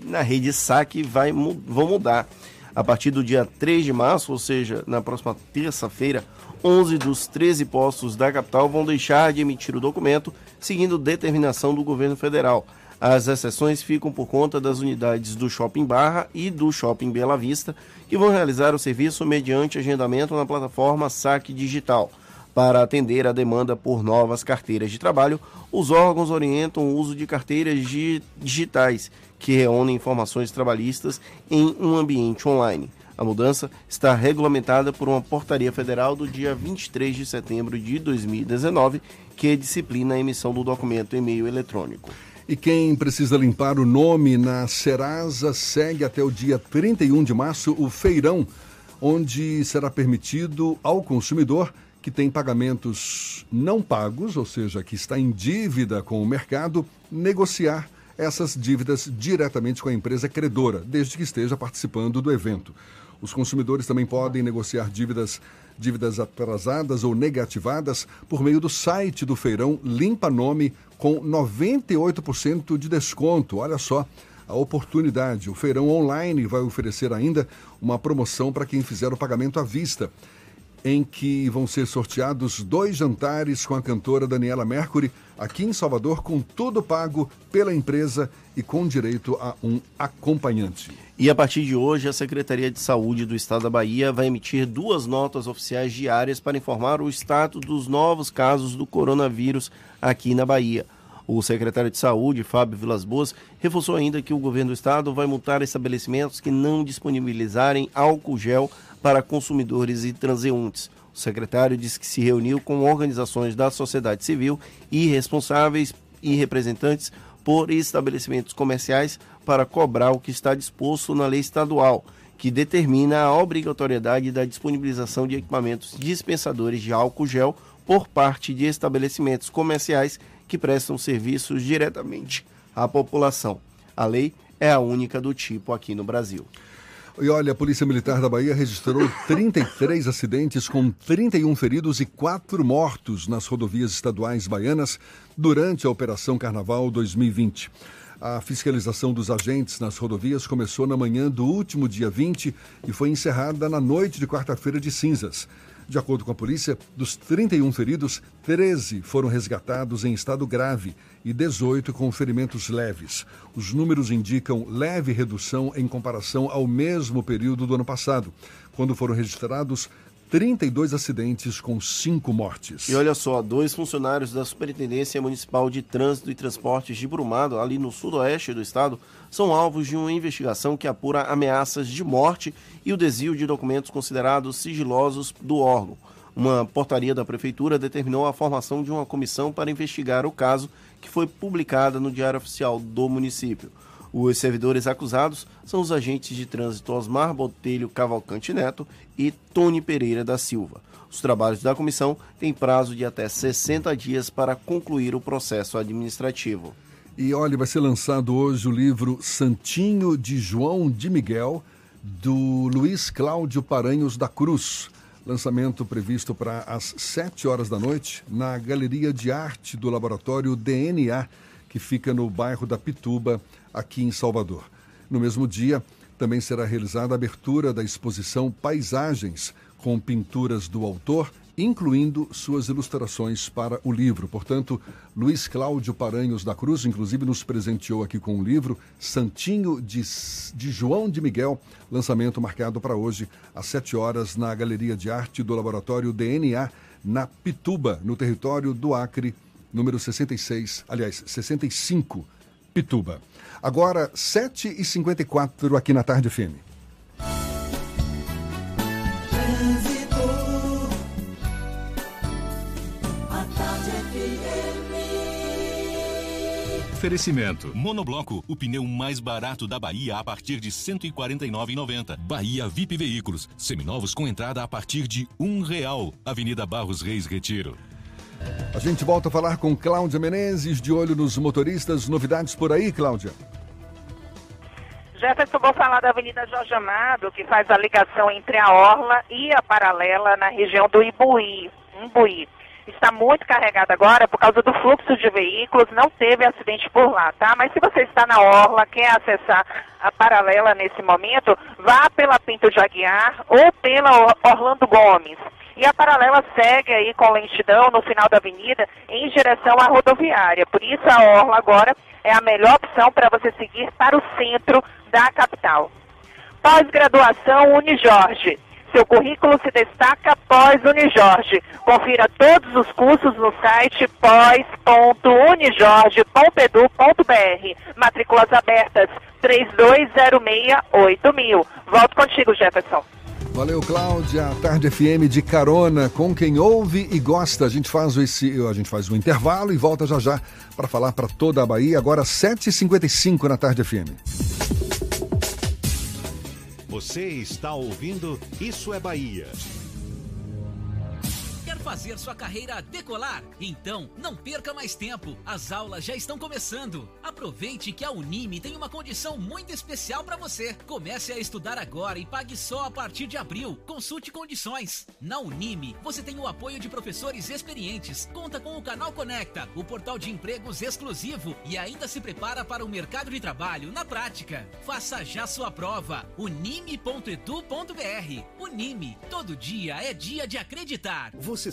na rede SAC vai, vão mudar. A partir do dia 3 de março, ou seja, na próxima terça-feira, 11 dos 13 postos da capital vão deixar de emitir o documento, seguindo determinação do governo federal. As exceções ficam por conta das unidades do Shopping Barra e do Shopping Bela Vista, que vão realizar o serviço mediante agendamento na plataforma Saque Digital. Para atender a demanda por novas carteiras de trabalho, os órgãos orientam o uso de carteiras digitais, que reúnem informações trabalhistas em um ambiente online. A mudança está regulamentada por uma portaria federal do dia 23 de setembro de 2019, que disciplina a emissão do documento em meio eletrônico. E quem precisa limpar o nome na Serasa segue até o dia 31 de março o feirão, onde será permitido ao consumidor que tem pagamentos não pagos, ou seja, que está em dívida com o mercado, negociar essas dívidas diretamente com a empresa credora, desde que esteja participando do evento. Os consumidores também podem negociar dívidas, dívidas atrasadas ou negativadas por meio do site do feirão Limpa Nome com 98% de desconto. Olha só a oportunidade. O feirão online vai oferecer ainda uma promoção para quem fizer o pagamento à vista em que vão ser sorteados dois jantares com a cantora Daniela Mercury, aqui em Salvador, com tudo pago pela empresa e com direito a um acompanhante. E a partir de hoje, a Secretaria de Saúde do Estado da Bahia vai emitir duas notas oficiais diárias para informar o status dos novos casos do coronavírus aqui na Bahia. O secretário de Saúde, Fábio Vilas Boas, reforçou ainda que o governo do estado vai multar estabelecimentos que não disponibilizarem álcool gel para consumidores e transeuntes. O secretário disse que se reuniu com organizações da sociedade civil e responsáveis e representantes por estabelecimentos comerciais para cobrar o que está disposto na lei estadual, que determina a obrigatoriedade da disponibilização de equipamentos dispensadores de álcool gel por parte de estabelecimentos comerciais que prestam serviços diretamente à população. A lei é a única do tipo aqui no Brasil. E olha, a Polícia Militar da Bahia registrou 33 acidentes com 31 feridos e 4 mortos nas rodovias estaduais baianas durante a Operação Carnaval 2020. A fiscalização dos agentes nas rodovias começou na manhã do último dia 20 e foi encerrada na noite de quarta-feira de cinzas. De acordo com a polícia, dos 31 feridos, 13 foram resgatados em estado grave e 18 com ferimentos leves. Os números indicam leve redução em comparação ao mesmo período do ano passado, quando foram registrados 32 acidentes com cinco mortes. E olha só, dois funcionários da Superintendência Municipal de Trânsito e Transportes de Brumado, ali no sudoeste do estado, são alvos de uma investigação que apura ameaças de morte e o desvio de documentos considerados sigilosos do órgão. Uma portaria da Prefeitura determinou a formação de uma comissão para investigar o caso, que foi publicada no Diário Oficial do município. Os servidores acusados são os agentes de trânsito Osmar Botelho Cavalcante Neto e Tony Pereira da Silva. Os trabalhos da comissão têm prazo de até 60 dias para concluir o processo administrativo. E olha, vai ser lançado hoje o livro Santinho de João de Miguel, do Luiz Cláudio Paranhos da Cruz. Lançamento previsto para as 7 horas da noite na Galeria de Arte do Laboratório DNA, que fica no bairro da Pituba, aqui em Salvador. No mesmo dia, também será realizada a abertura da exposição Paisagens, com pinturas do autor, incluindo suas ilustrações para o livro. Portanto, Luiz Cláudio Paranhos da Cruz, inclusive, nos presenteou aqui com o livro Santinho de, de João de Miguel, lançamento marcado para hoje, às 7 horas, na Galeria de Arte do Laboratório DNA, na Pituba, no território do Acre, número 66, aliás, 65, Pituba. Agora, 7h54 aqui na Tarde filme. Oferecimento. Monobloco, o pneu mais barato da Bahia a partir de R$ 149,90. Bahia VIP Veículos, seminovos com entrada a partir de um real. Avenida Barros Reis Retiro. A gente volta a falar com Cláudia Menezes, de olho nos motoristas. Novidades por aí, Cláudia? Jefferson, vou falar da Avenida Jorge Amado, que faz a ligação entre a Orla e a Paralela na região do Ibuí. Imbuí. Está muito carregada agora por causa do fluxo de veículos, não teve acidente por lá, tá? Mas se você está na Orla, quer acessar a Paralela nesse momento, vá pela Pinto de Aguiar ou pela Orlando Gomes. E a paralela segue aí com lentidão no final da avenida em direção à rodoviária. Por isso a Orla agora é a melhor opção para você seguir para o centro da capital. Pós-graduação Unijorge. Seu currículo se destaca pós Unijorge. Confira todos os cursos no site pós.unijorge.edu.br. Matrículas abertas 32068000. Volto contigo, Jefferson. Valeu, Cláudia. Tarde FM de carona com quem ouve e gosta. A gente faz esse, a gente faz um intervalo e volta já já para falar para toda a Bahia. Agora 7h55 na Tarde FM. Você está ouvindo Isso é Bahia. Fazer sua carreira decolar? Então, não perca mais tempo. As aulas já estão começando. Aproveite que a Unime tem uma condição muito especial para você. Comece a estudar agora e pague só a partir de abril. Consulte condições. Na Unime, você tem o apoio de professores experientes, conta com o Canal Conecta, o portal de empregos exclusivo e ainda se prepara para o mercado de trabalho na prática. Faça já sua prova. unime.edu.br. Unime, todo dia é dia de acreditar. Você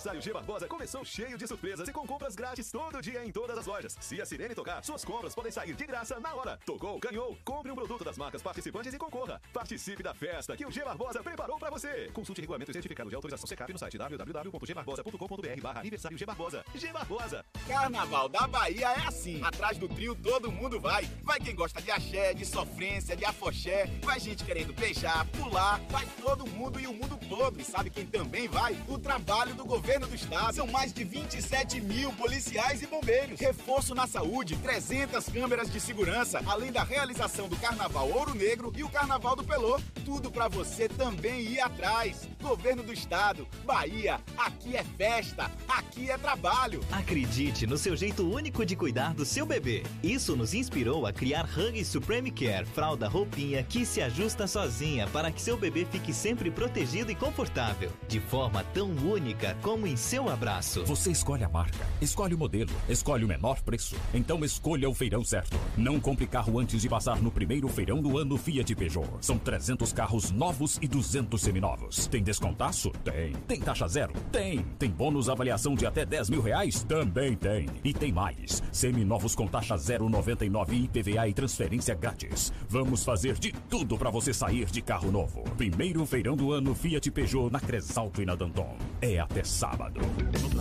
Aniversário G Barbosa começou cheio de surpresas e com compras grátis todo dia em todas as lojas. Se a sirene tocar, suas compras podem sair de graça na hora. Tocou, ganhou. Compre um produto das marcas participantes e concorra. Participe da festa que o G Barbosa preparou para você. Consulte regulamento e certificado de autorização Secap no site www.gbarbosa.com.br barra aniversário G Barbosa. G Barbosa. Carnaval da Bahia é assim. Atrás do trio todo mundo vai. Vai quem gosta de axé, de sofrência, de afoxé. Vai gente querendo beijar, pular. Vai todo mundo e o mundo todo. E sabe quem também vai? O trabalho do governo do estado. São mais de 27 mil policiais e bombeiros. Reforço na saúde, 300 câmeras de segurança. Além da realização do Carnaval Ouro Negro e o Carnaval do Pelô. Tudo pra você também ir atrás. Governo do estado. Bahia, aqui é festa. Aqui é trabalho. Acredite no seu jeito único de cuidar do seu bebê. Isso nos inspirou a criar Hug Supreme Care, fralda roupinha que se ajusta sozinha para que seu bebê fique sempre protegido e confortável, de forma tão única como em seu abraço. Você escolhe a marca, escolhe o modelo, escolhe o menor preço. Então escolha o feirão certo. Não compre carro antes de passar no primeiro feirão do ano Fiat Peugeot. São 300 carros novos e 200 seminovos. Tem descontaço? Tem. Tem taxa zero? Tem. Tem bônus avaliação de até 10 mil reais? Também tem. E tem mais. Seminovos com taxa 0,99 IPVA e transferência grátis. Vamos fazer de tudo para você sair de carro novo. Primeiro feirão do ano Fiat Peugeot na Cresalto e na Danton. É até sábado.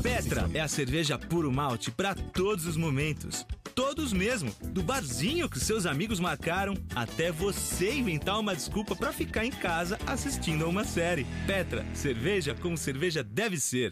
Petra é a cerveja puro malte para todos os momentos. Todos mesmo. Do barzinho que seus amigos marcaram até você inventar uma desculpa para ficar em casa assistindo a uma série. Petra, cerveja como cerveja deve ser.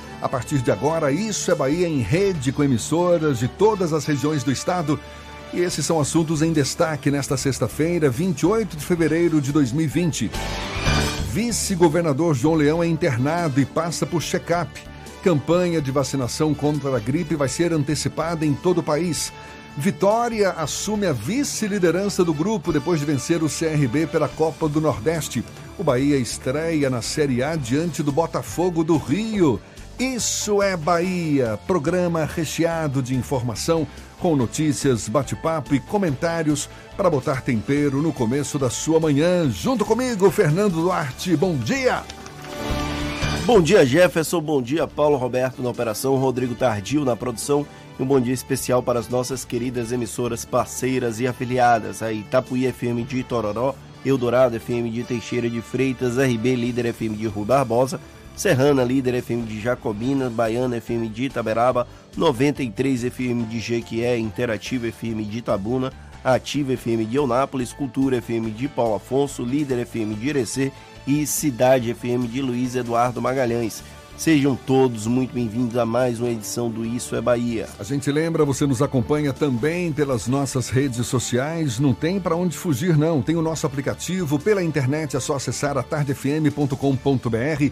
A partir de agora, Isso é Bahia em rede com emissoras de todas as regiões do estado. E esses são assuntos em destaque nesta sexta-feira, 28 de fevereiro de 2020. Vice-governador João Leão é internado e passa por check-up. Campanha de vacinação contra a gripe vai ser antecipada em todo o país. Vitória assume a vice-liderança do grupo depois de vencer o CRB pela Copa do Nordeste. O Bahia estreia na Série A diante do Botafogo do Rio. Isso é Bahia, programa recheado de informação, com notícias, bate-papo e comentários para botar tempero no começo da sua manhã. Junto comigo, Fernando Duarte. Bom dia! Bom dia, Jefferson. Bom dia, Paulo Roberto na operação, Rodrigo Tardio na produção um bom dia especial para as nossas queridas emissoras parceiras e afiliadas, a Itapuí FM de Tororó, Eldorado FM de Teixeira de Freitas, RB Líder FM de Rui Barbosa, Serrana Líder FM de Jacobina, Baiana FM de Itaberaba, 93 FM de Jequié, Interativa FM de Itabuna, Ativa FM de Eunápolis, Cultura FM de Paulo Afonso, Líder FM de Irecê e Cidade FM de Luiz Eduardo Magalhães. Sejam todos muito bem-vindos a mais uma edição do Isso é Bahia. A gente lembra, você nos acompanha também pelas nossas redes sociais. Não tem para onde fugir, não. Tem o nosso aplicativo pela internet, é só acessar atardefm.com.br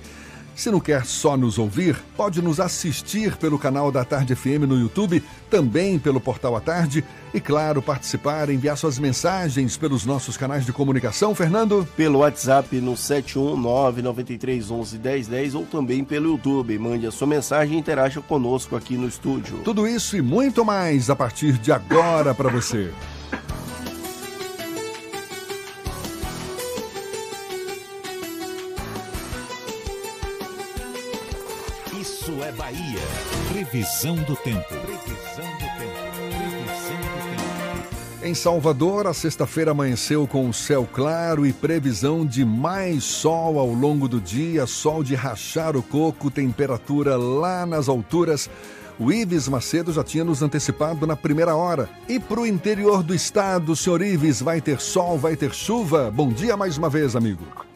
se não quer só nos ouvir, pode nos assistir pelo canal da Tarde FM no YouTube, também pelo portal A Tarde e, claro, participar, enviar suas mensagens pelos nossos canais de comunicação, Fernando? Pelo WhatsApp no 71993111010 ou também pelo YouTube. Mande a sua mensagem e interaja conosco aqui no estúdio. Tudo isso e muito mais a partir de agora para você. Bahia. Previsão do tempo. Previsão do tempo. Previsão do tempo. Em Salvador, a sexta-feira amanheceu com céu claro e previsão de mais sol ao longo do dia, sol de rachar o coco, temperatura lá nas alturas. O Ives Macedo já tinha nos antecipado na primeira hora. E para o interior do estado, senhor Ives, vai ter sol, vai ter chuva? Bom dia mais uma vez, amigo.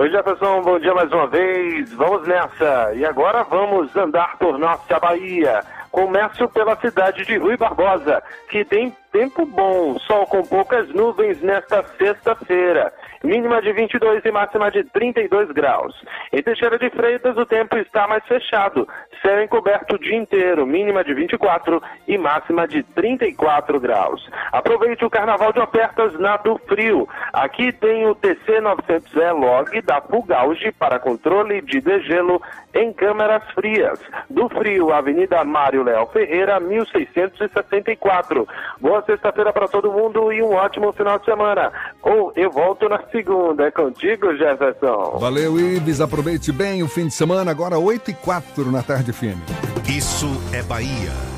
Oi Jefferson, bom dia mais uma vez. Vamos nessa. E agora vamos andar por nossa Bahia. Começo pela cidade de Rui Barbosa, que tem tempo bom, sol com poucas nuvens nesta sexta-feira mínima de 22 e máxima de 32 graus. Em Teixeira de Freitas, o tempo está mais fechado, céu encoberto o dia inteiro, mínima de 24 e máxima de 34 graus. Aproveite o carnaval de ofertas na do Frio. Aqui tem o TC900E Log da Pulgauge para controle de degelo em câmeras frias. Do Frio, Avenida Mário Léo Ferreira, 1664. Boa sexta-feira para todo mundo e um ótimo final de semana. Ou eu volto na segunda. É contigo, Jefferson. Valeu, Ives. Aproveite bem o fim de semana, agora 8 e 4 na tarde FM. Isso é Bahia.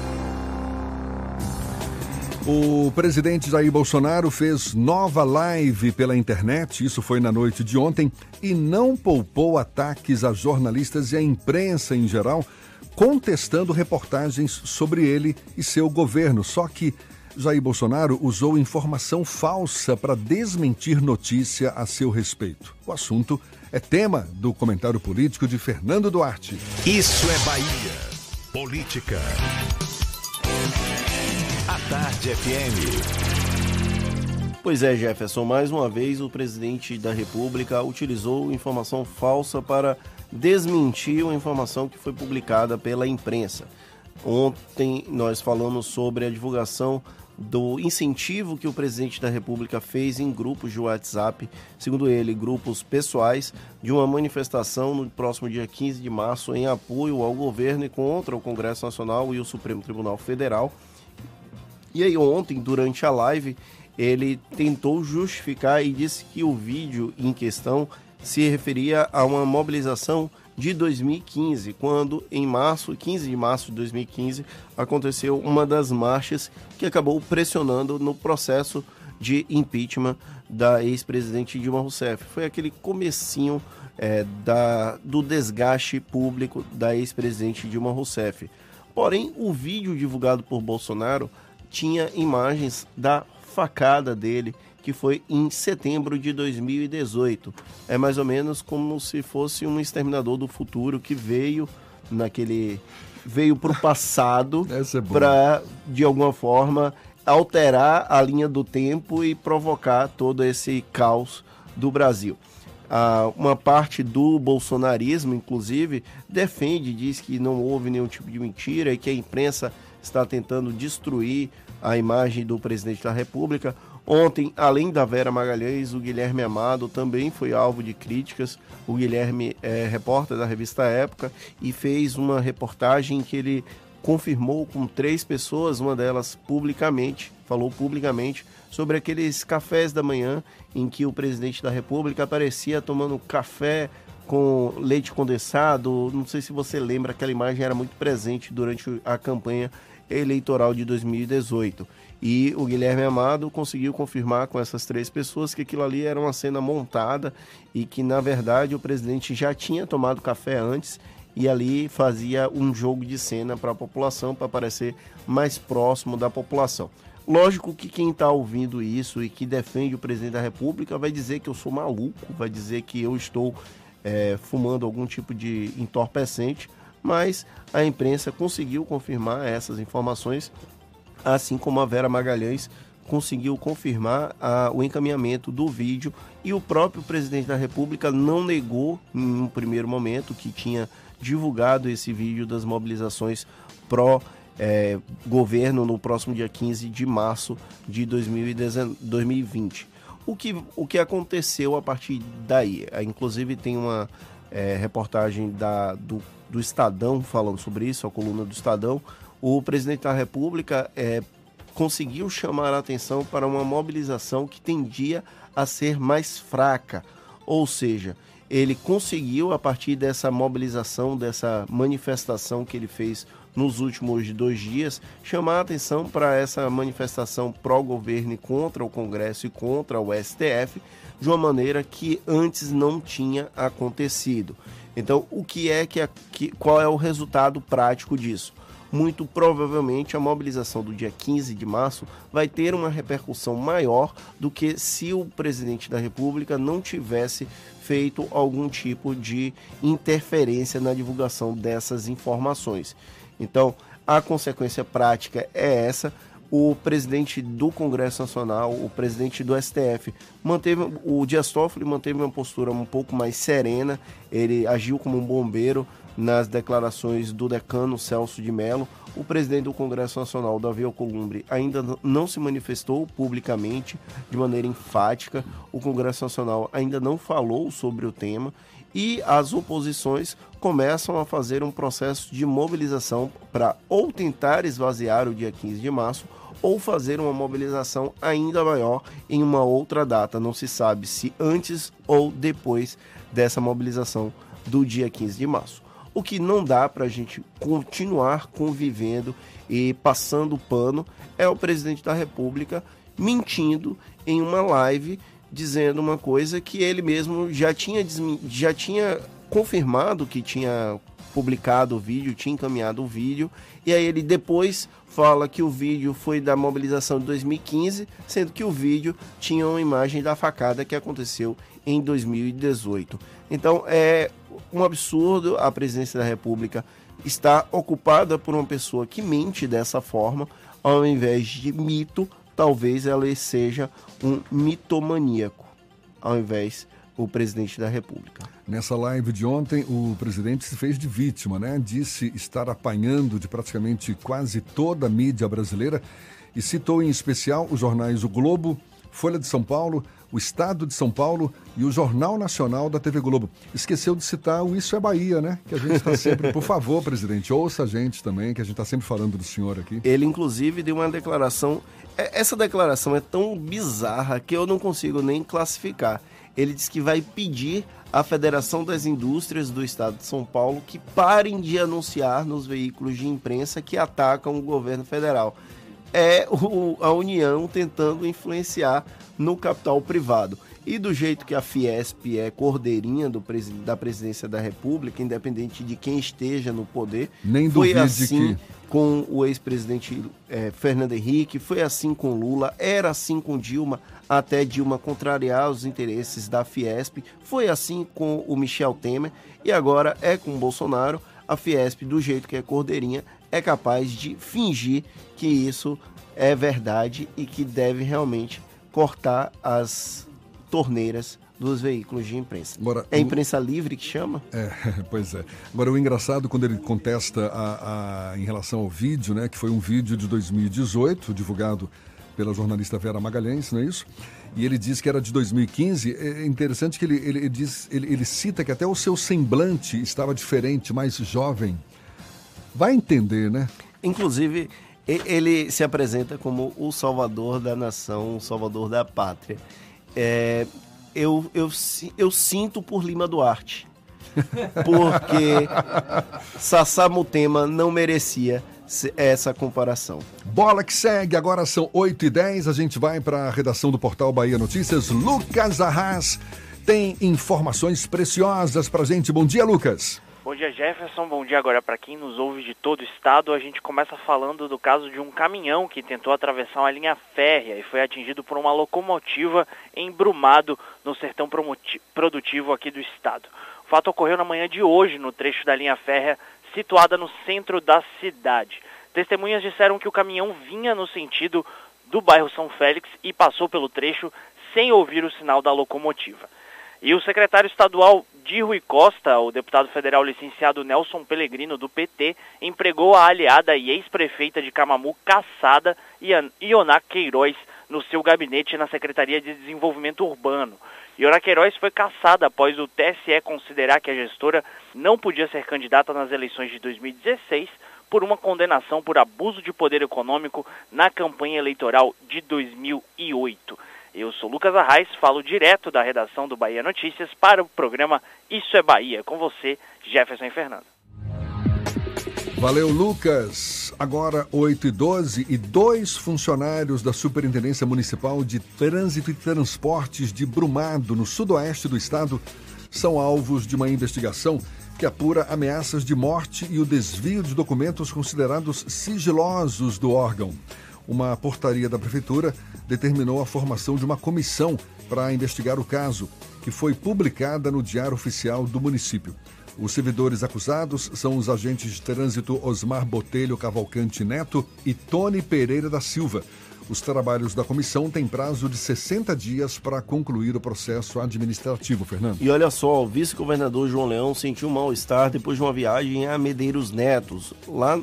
O presidente Jair Bolsonaro fez nova live pela internet, isso foi na noite de ontem, e não poupou ataques a jornalistas e à imprensa em geral, contestando reportagens sobre ele e seu governo. Só que Jair Bolsonaro usou informação falsa para desmentir notícia a seu respeito. O assunto é tema do comentário político de Fernando Duarte. Isso é Bahia. Política. A Tarde FM. Pois é, Jefferson, mais uma vez o presidente da República utilizou informação falsa para desmentir uma informação que foi publicada pela imprensa. Ontem nós falamos sobre a divulgação do incentivo que o presidente da República fez em grupos de WhatsApp, segundo ele, grupos pessoais, de uma manifestação no próximo dia 15 de março em apoio ao governo e contra o Congresso Nacional e o Supremo Tribunal Federal. E aí, ontem, durante a live, ele tentou justificar e disse que o vídeo em questão se referia a uma mobilização de 2015, quando em março, 15 de março de 2015, aconteceu uma das marchas que acabou pressionando no processo de impeachment da ex-presidente Dilma Rousseff. Foi aquele comecinho é, da, do desgaste público da ex-presidente Dilma Rousseff. Porém, o vídeo divulgado por Bolsonaro tinha imagens da facada dele, que foi em setembro de 2018. É mais ou menos como se fosse um exterminador do futuro que veio naquele veio para o passado é para de alguma forma alterar a linha do tempo e provocar todo esse caos do Brasil. Ah, uma parte do bolsonarismo, inclusive, defende, diz que não houve nenhum tipo de mentira e que a imprensa está tentando destruir a imagem do presidente da República. Ontem, além da Vera Magalhães, o Guilherme Amado também foi alvo de críticas. O Guilherme é repórter da revista Época e fez uma reportagem em que ele confirmou com três pessoas, uma delas publicamente, falou publicamente, sobre aqueles cafés da manhã em que o presidente da República aparecia tomando café com leite condensado. Não sei se você lembra, aquela imagem era muito presente durante a campanha eleitoral de 2018. E o Guilherme Amado conseguiu confirmar com essas três pessoas que aquilo ali era uma cena montada e que, na verdade, o presidente já tinha tomado café antes e ali fazia um jogo de cena para a população, para parecer mais próximo da população. Lógico que quem está ouvindo isso e que defende o presidente da República vai dizer que eu sou maluco, vai dizer que eu estou é, fumando algum tipo de entorpecente, mas a imprensa conseguiu confirmar essas informações, assim como a Vera Magalhães conseguiu confirmar a, o encaminhamento do vídeo e o próprio presidente da República não negou em um primeiro momento que tinha divulgado esse vídeo das mobilizações pró é, governo no próximo dia 15 de março de 2020. O que, o que aconteceu a partir daí? É, inclusive tem uma é, reportagem da, do, do Estadão falando sobre isso, a coluna do Estadão. O presidente da República é, conseguiu chamar a atenção para uma mobilização que tendia a ser mais fraca, ou seja, ele conseguiu, a partir dessa mobilização, dessa manifestação que ele fez nos últimos dois dias, chamar a atenção para essa manifestação pró-governo contra o Congresso e contra o STF, de uma maneira que antes não tinha acontecido. Então, o que é que, que qual é o resultado prático disso? Muito provavelmente a mobilização do dia 15 de março vai ter uma repercussão maior do que se o presidente da República não tivesse feito algum tipo de interferência na divulgação dessas informações. Então, a consequência prática é essa. O presidente do Congresso Nacional, o presidente do STF, manteve o Dias Toffoli manteve uma postura um pouco mais serena. Ele agiu como um bombeiro, nas declarações do decano Celso de Mello. O presidente do Congresso Nacional, Davi Alcolumbre, ainda não se manifestou publicamente de maneira enfática. O Congresso Nacional ainda não falou sobre o tema e as oposições começam a fazer um processo de mobilização para ou tentar esvaziar o dia 15 de março ou fazer uma mobilização ainda maior em uma outra data. Não se sabe se antes ou depois dessa mobilização do dia 15 de março. O que não dá para a gente continuar convivendo e passando pano é o presidente da República mentindo em uma live dizendo uma coisa que ele mesmo já tinha, já tinha confirmado que tinha publicado o vídeo, tinha encaminhado o vídeo, e aí ele depois fala que o vídeo foi da mobilização de 2015, sendo que o vídeo tinha uma imagem da facada que aconteceu em 2018. Então é um absurdo a presidência da República estar ocupada por uma pessoa que mente dessa forma, ao invés de mito, talvez ela seja um mitomaníaco, ao invés o presidente da República. Nessa live de ontem, o presidente se fez de vítima, né? Disse estar apanhando de praticamente quase toda a mídia brasileira e citou em especial os jornais O Globo, Folha de São Paulo, o Estado de São Paulo e o Jornal Nacional da TV Globo. Esqueceu de citar o Isso é Bahia, né? Que a gente está sempre. Por favor, presidente, ouça a gente também, que a gente está sempre falando do senhor aqui. Ele, inclusive, deu uma declaração. É, essa declaração é tão bizarra que eu não consigo nem classificar. Ele disse que vai pedir a Federação das Indústrias do Estado de São Paulo que parem de anunciar nos veículos de imprensa que atacam o governo federal. É o, a União tentando influenciar no capital privado. E do jeito que a Fiesp é cordeirinha do, da presidência da República, independente de quem esteja no poder, Nem foi assim que- com o ex-presidente eh, Fernando Henrique, foi assim com Lula, era assim com Dilma, até Dilma contrariar os interesses da Fiesp, foi assim com o Michel Temer e agora é com o Bolsonaro. A Fiesp, do jeito que é cordeirinha, é capaz de fingir que isso é verdade e que deve realmente cortar as torneiras dos veículos de imprensa. Agora, é o- imprensa livre que chama? É, pois é. Agora, o engraçado quando ele contesta a, a- em relação ao vídeo, né, que foi um vídeo de 2018, divulgado pela jornalista Vera Magalhães, não é isso? E ele diz que era de 2015. É interessante que ele, ele, ele diz, ele, ele cita que até o seu semblante estava diferente, mais jovem. Vai entender, né? Inclusive, ele se apresenta como o salvador da nação, o salvador da pátria. É, eu, eu, eu sinto por Lima Duarte. Porque Sassá Mutema não merecia essa comparação. Bola que segue, agora são 8 e 10 a gente vai para a redação do portal Bahia Notícias. Lucas Arras tem informações preciosas para gente. Bom dia, Lucas. Bom dia, Jefferson. Bom dia agora para quem nos ouve de todo o estado. A gente começa falando do caso de um caminhão que tentou atravessar uma linha férrea e foi atingido por uma locomotiva embrumado no sertão produtivo aqui do estado. O fato ocorreu na manhã de hoje no trecho da linha férrea situada no centro da cidade. Testemunhas disseram que o caminhão vinha no sentido do bairro São Félix e passou pelo trecho sem ouvir o sinal da locomotiva. E o secretário estadual de Rui Costa, o deputado federal licenciado Nelson Pellegrino, do PT, empregou a aliada e ex-prefeita de Camamu, Caçada, Ioná Queiroz, no seu gabinete na Secretaria de Desenvolvimento Urbano. Ioná Queiroz foi caçada após o TSE considerar que a gestora não podia ser candidata nas eleições de 2016 por uma condenação por abuso de poder econômico na campanha eleitoral de 2008. Eu sou Lucas Arraes, falo direto da redação do Bahia Notícias para o programa Isso é Bahia. Com você, Jefferson Fernando. Valeu, Lucas. Agora 8 e 12 e dois funcionários da Superintendência Municipal de Trânsito e Transportes de Brumado, no sudoeste do estado, são alvos de uma investigação que apura ameaças de morte e o desvio de documentos considerados sigilosos do órgão. Uma portaria da Prefeitura determinou a formação de uma comissão para investigar o caso, que foi publicada no Diário Oficial do município. Os servidores acusados são os agentes de trânsito Osmar Botelho Cavalcante Neto e Tony Pereira da Silva. Os trabalhos da comissão têm prazo de 60 dias para concluir o processo administrativo, Fernando. E olha só, o vice-governador João Leão sentiu mal-estar depois de uma viagem a Medeiros Netos, lá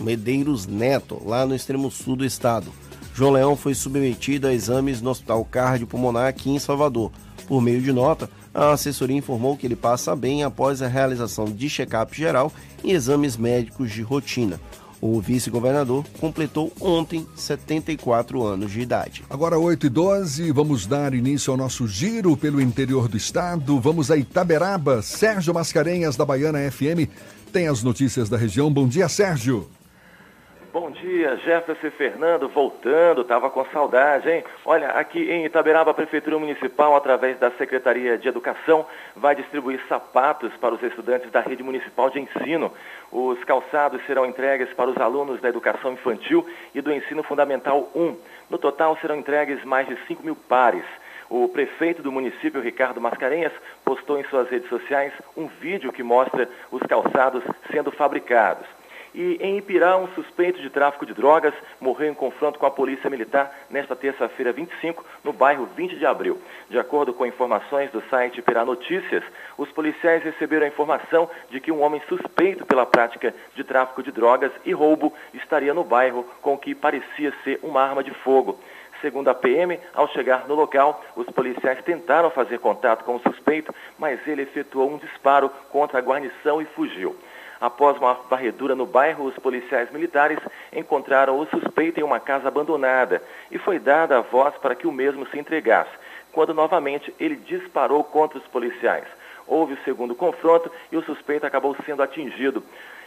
Medeiros Neto, lá no extremo sul do estado. João Leão foi submetido a exames no Hospital Cardiopulmonar aqui em Salvador. Por meio de nota, a assessoria informou que ele passa bem após a realização de check-up geral e exames médicos de rotina. O vice-governador completou ontem 74 anos de idade. Agora 8 e 12, vamos dar início ao nosso giro pelo interior do estado. Vamos a Itaberaba. Sérgio Mascarenhas, da Baiana FM, tem as notícias da região. Bom dia, Sérgio. Bom dia, Jefferson e Fernando, voltando, tava com saudade, hein? Olha, aqui em Itaberaba, a Prefeitura Municipal, através da Secretaria de Educação, vai distribuir sapatos para os estudantes da rede municipal de ensino. Os calçados serão entregues para os alunos da educação infantil e do ensino fundamental 1. No total, serão entregues mais de 5 mil pares. O prefeito do município, Ricardo Mascarenhas, postou em suas redes sociais um vídeo que mostra os calçados sendo fabricados. E em Ipirá, um suspeito de tráfico de drogas morreu em confronto com a polícia militar nesta terça-feira 25, no bairro 20 de abril. De acordo com informações do site Ipirá Notícias, os policiais receberam a informação de que um homem suspeito pela prática de tráfico de drogas e roubo estaria no bairro com o que parecia ser uma arma de fogo. Segundo a PM, ao chegar no local, os policiais tentaram fazer contato com o suspeito, mas ele efetuou um disparo contra a guarnição e fugiu. Após uma varredura no bairro, os policiais militares encontraram o suspeito em uma casa abandonada e foi dada a voz para que o mesmo se entregasse, quando novamente ele disparou contra os policiais. Houve o segundo confronto e o suspeito acabou sendo atingido.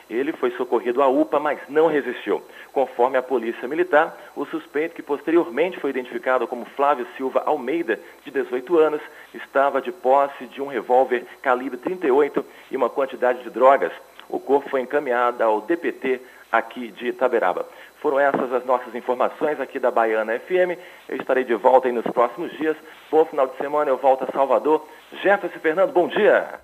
Ele foi socorrido à UPA, mas não resistiu. Conforme a Polícia Militar, o suspeito, que posteriormente foi identificado como Flávio Silva Almeida, de 18 anos, estava de posse de um revólver calibre 38 e uma quantidade de drogas. O corpo foi encaminhado ao DPT aqui de Itaberaba. Foram essas as nossas informações aqui da Baiana FM. Eu estarei de volta aí nos próximos dias. Bom final de semana, eu volto a Salvador. Jefferson Fernando, bom dia.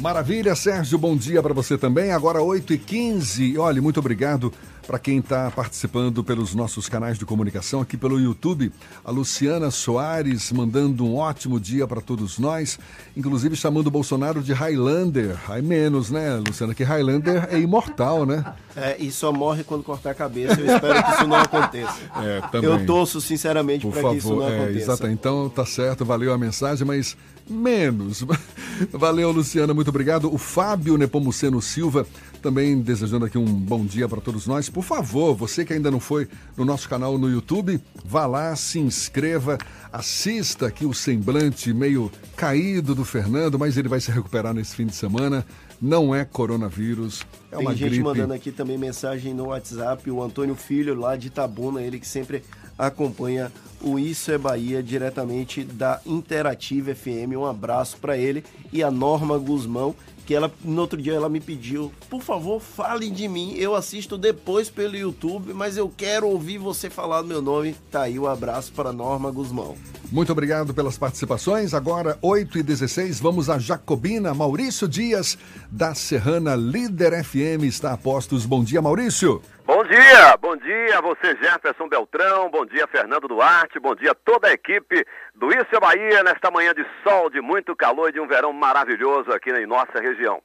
Maravilha, Sérgio, bom dia para você também. Agora 8h15. Olha, muito obrigado para quem está participando pelos nossos canais de comunicação aqui pelo YouTube. A Luciana Soares mandando um ótimo dia para todos nós, inclusive chamando o Bolsonaro de Highlander. Aí menos, né, Luciana? Que Highlander é imortal, né? É, e só morre quando cortar a cabeça. Eu espero que isso não aconteça. É, também. Eu torço sinceramente para que isso não é, aconteça. Exato, então tá certo, valeu a mensagem, mas menos. Valeu, Luciana, muito obrigado. O Fábio Nepomuceno Silva também desejando aqui um bom dia para todos nós. Por favor, você que ainda não foi no nosso canal no YouTube, vá lá, se inscreva, assista aqui o semblante meio caído do Fernando, mas ele vai se recuperar nesse fim de semana. Não é coronavírus, é Tem uma gente gripe. mandando aqui também mensagem no WhatsApp, o Antônio Filho lá de Itabuna, ele que sempre acompanha o Isso é Bahia diretamente da Interativa FM. Um abraço para ele e a Norma Guzmão, que ela no outro dia ela me pediu, por favor, fale de mim. Eu assisto depois pelo YouTube, mas eu quero ouvir você falar meu nome. Tá aí o um abraço para Norma Guzmão. Muito obrigado pelas participações. Agora, 8 e 16 vamos a Jacobina. Maurício Dias, da Serrana Líder FM, está a postos. Bom dia, Maurício. Bom dia, bom dia a você Jefferson Beltrão, bom dia Fernando Duarte, bom dia a toda a equipe do Isso é Bahia nesta manhã de sol, de muito calor e de um verão maravilhoso aqui em nossa região.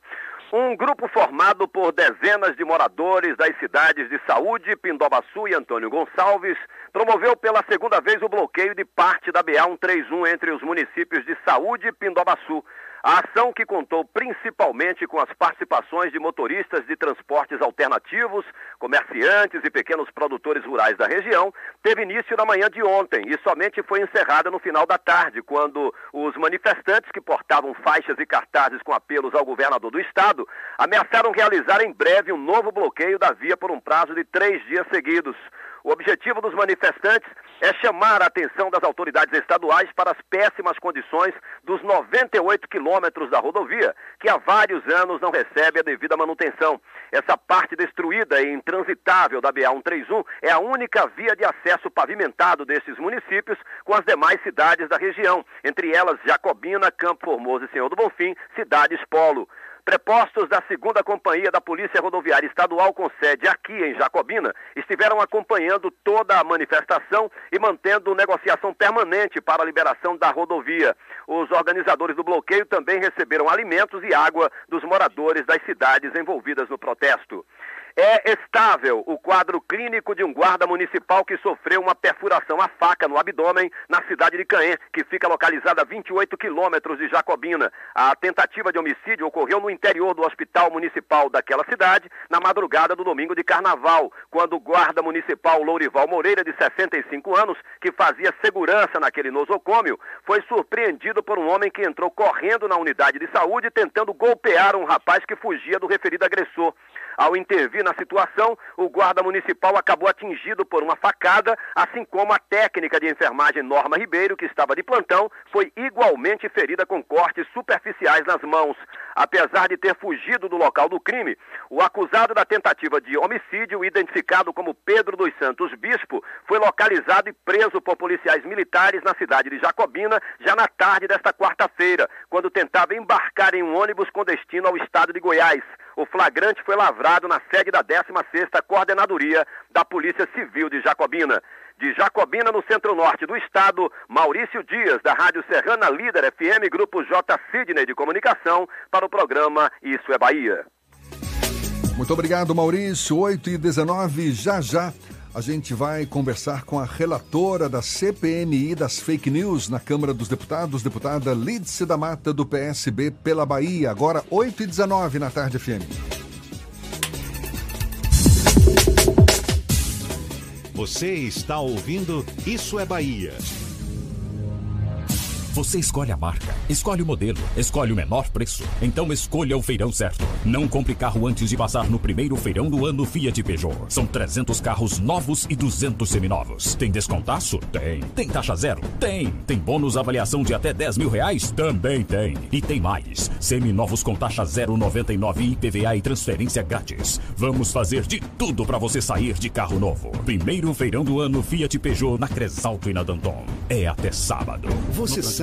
Um grupo formado por dezenas de moradores das cidades de Saúde, Pindobaçu e Antônio Gonçalves promoveu pela segunda vez o bloqueio de parte da BA 131 entre os municípios de Saúde e Pindobaçu. A ação, que contou principalmente com as participações de motoristas de transportes alternativos, comerciantes e pequenos produtores rurais da região, teve início na manhã de ontem e somente foi encerrada no final da tarde, quando os manifestantes que portavam faixas e cartazes com apelos ao governador do estado ameaçaram realizar em breve um novo bloqueio da via por um prazo de três dias seguidos. O objetivo dos manifestantes é chamar a atenção das autoridades estaduais para as péssimas condições dos 98 quilômetros da rodovia, que há vários anos não recebe a devida manutenção. Essa parte destruída e intransitável da BA-131 é a única via de acesso pavimentado desses municípios com as demais cidades da região, entre elas Jacobina, Campo Formoso e Senhor do Bonfim, cidades polo. Prepostos da segunda companhia da Polícia Rodoviária Estadual com sede aqui em Jacobina estiveram acompanhando toda a manifestação e mantendo negociação permanente para a liberação da rodovia. Os organizadores do bloqueio também receberam alimentos e água dos moradores das cidades envolvidas no protesto. É estável o quadro clínico de um guarda municipal que sofreu uma perfuração à faca no abdômen na cidade de Caen, que fica localizada a 28 quilômetros de Jacobina. A tentativa de homicídio ocorreu no interior do hospital municipal daquela cidade na madrugada do domingo de carnaval, quando o guarda municipal Lourival Moreira, de 65 anos, que fazia segurança naquele nosocômio, foi surpreendido por um homem que entrou correndo na unidade de saúde tentando golpear um rapaz que fugia do referido agressor. Ao intervir na situação, o guarda municipal acabou atingido por uma facada, assim como a técnica de enfermagem Norma Ribeiro, que estava de plantão, foi igualmente ferida com cortes superficiais nas mãos. Apesar de ter fugido do local do crime, o acusado da tentativa de homicídio, identificado como Pedro dos Santos Bispo, foi localizado e preso por policiais militares na cidade de Jacobina já na tarde desta quarta-feira, quando tentava embarcar em um ônibus com destino ao estado de Goiás. O flagrante foi lavrado na sede da 16ª Coordenadoria da Polícia Civil de Jacobina. De Jacobina, no centro-norte do estado, Maurício Dias, da Rádio Serrana Líder FM, Grupo J. Sidney de Comunicação, para o programa Isso é Bahia. Muito obrigado, Maurício. 8 e 19 já já. A gente vai conversar com a relatora da CPMI das fake news na Câmara dos Deputados, deputada Lídice da Mata, do PSB, pela Bahia. Agora, 8 e 19 na tarde, FM. Você está ouvindo Isso é Bahia. Você escolhe a marca, escolhe o modelo, escolhe o menor preço. Então escolha o feirão certo. Não compre carro antes de passar no primeiro feirão do ano Fiat Peugeot. São 300 carros novos e 200 seminovos. Tem descontaço? Tem. Tem taxa zero? Tem. Tem bônus avaliação de até 10 mil reais? Também tem. E tem mais. Seminovos com taxa 0,99 IPVA e transferência grátis. Vamos fazer de tudo para você sair de carro novo. Primeiro feirão do ano Fiat Peugeot na Cresalto e na Danton. É até sábado. Você sabe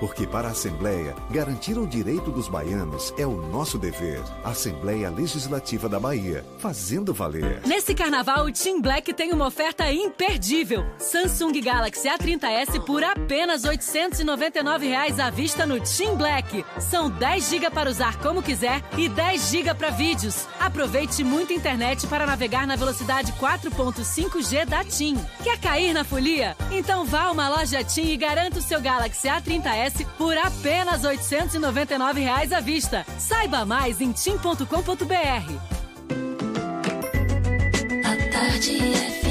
Porque para a Assembleia, garantir o direito dos baianos é o nosso dever. Assembleia Legislativa da Bahia, fazendo valer. Nesse carnaval, o Team Black tem uma oferta imperdível. Samsung Galaxy A30s por apenas 899 reais à vista no Team Black. São 10 GB para usar como quiser e 10 GB para vídeos. Aproveite muita internet para navegar na velocidade 4.5G da TIM. Quer cair na folia? Então vá a uma loja TIM e garanta o seu Galaxy A30s por apenas 899 reais à vista. Saiba mais em tim.com.br. A tarde FM.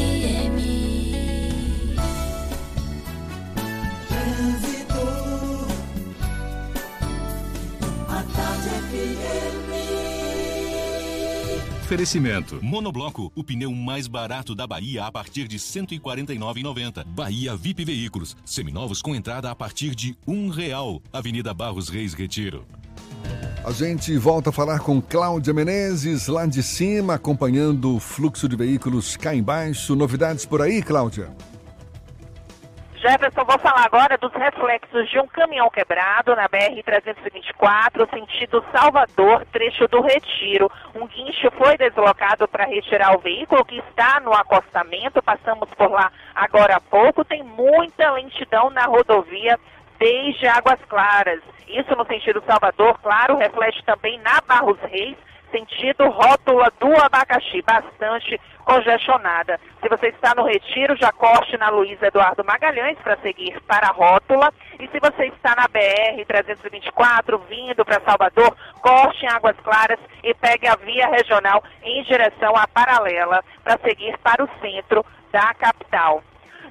Oferecimento. Monobloco, o pneu mais barato da Bahia a partir de R$ 149,90. Bahia VIP Veículos, seminovos com entrada a partir de um real. Avenida Barros Reis Retiro. A gente volta a falar com Cláudia Menezes, lá de cima, acompanhando o fluxo de veículos cá embaixo. Novidades por aí, Cláudia? Jefferson, vou falar agora dos reflexos de um caminhão quebrado na BR-324, sentido Salvador, trecho do Retiro. Um guincho foi deslocado para retirar o veículo que está no acostamento. Passamos por lá agora há pouco. Tem muita lentidão na rodovia desde Águas Claras. Isso no sentido Salvador, claro, reflete também na Barros Reis, sentido rótula do abacaxi, bastante congestionada. Se você está no Retiro, já corte na Luiz Eduardo Magalhães para seguir para a rótula. E se você está na BR-324, vindo para Salvador, corte em Águas Claras e pegue a via regional em direção à paralela para seguir para o centro da capital.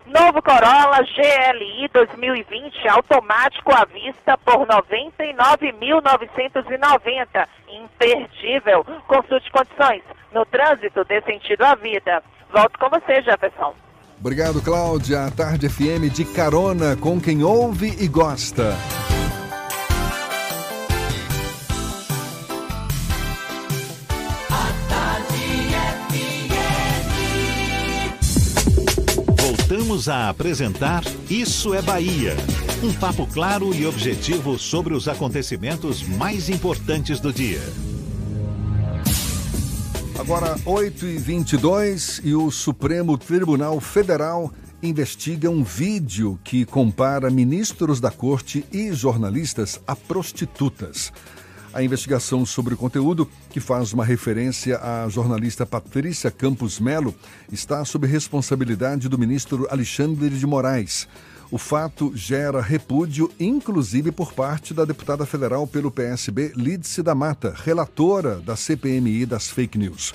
Novo Corolla GLI 2020 automático à vista por 99.990. Imperdível. Consulte condições. No trânsito, dê sentido à vida. Volto com você, Jefferson. Obrigado, Cláudia. A Tarde FM de carona com quem ouve e gosta. Voltamos a apresentar Isso é Bahia. Um papo claro e objetivo sobre os acontecimentos mais importantes do dia. Agora, 8h22 e o Supremo Tribunal Federal investiga um vídeo que compara ministros da corte e jornalistas a prostitutas. A investigação sobre o conteúdo, que faz uma referência à jornalista Patrícia Campos Melo, está sob responsabilidade do ministro Alexandre de Moraes. O fato gera repúdio, inclusive por parte da deputada federal pelo PSB, Lídice da Mata, relatora da CPMI das fake news.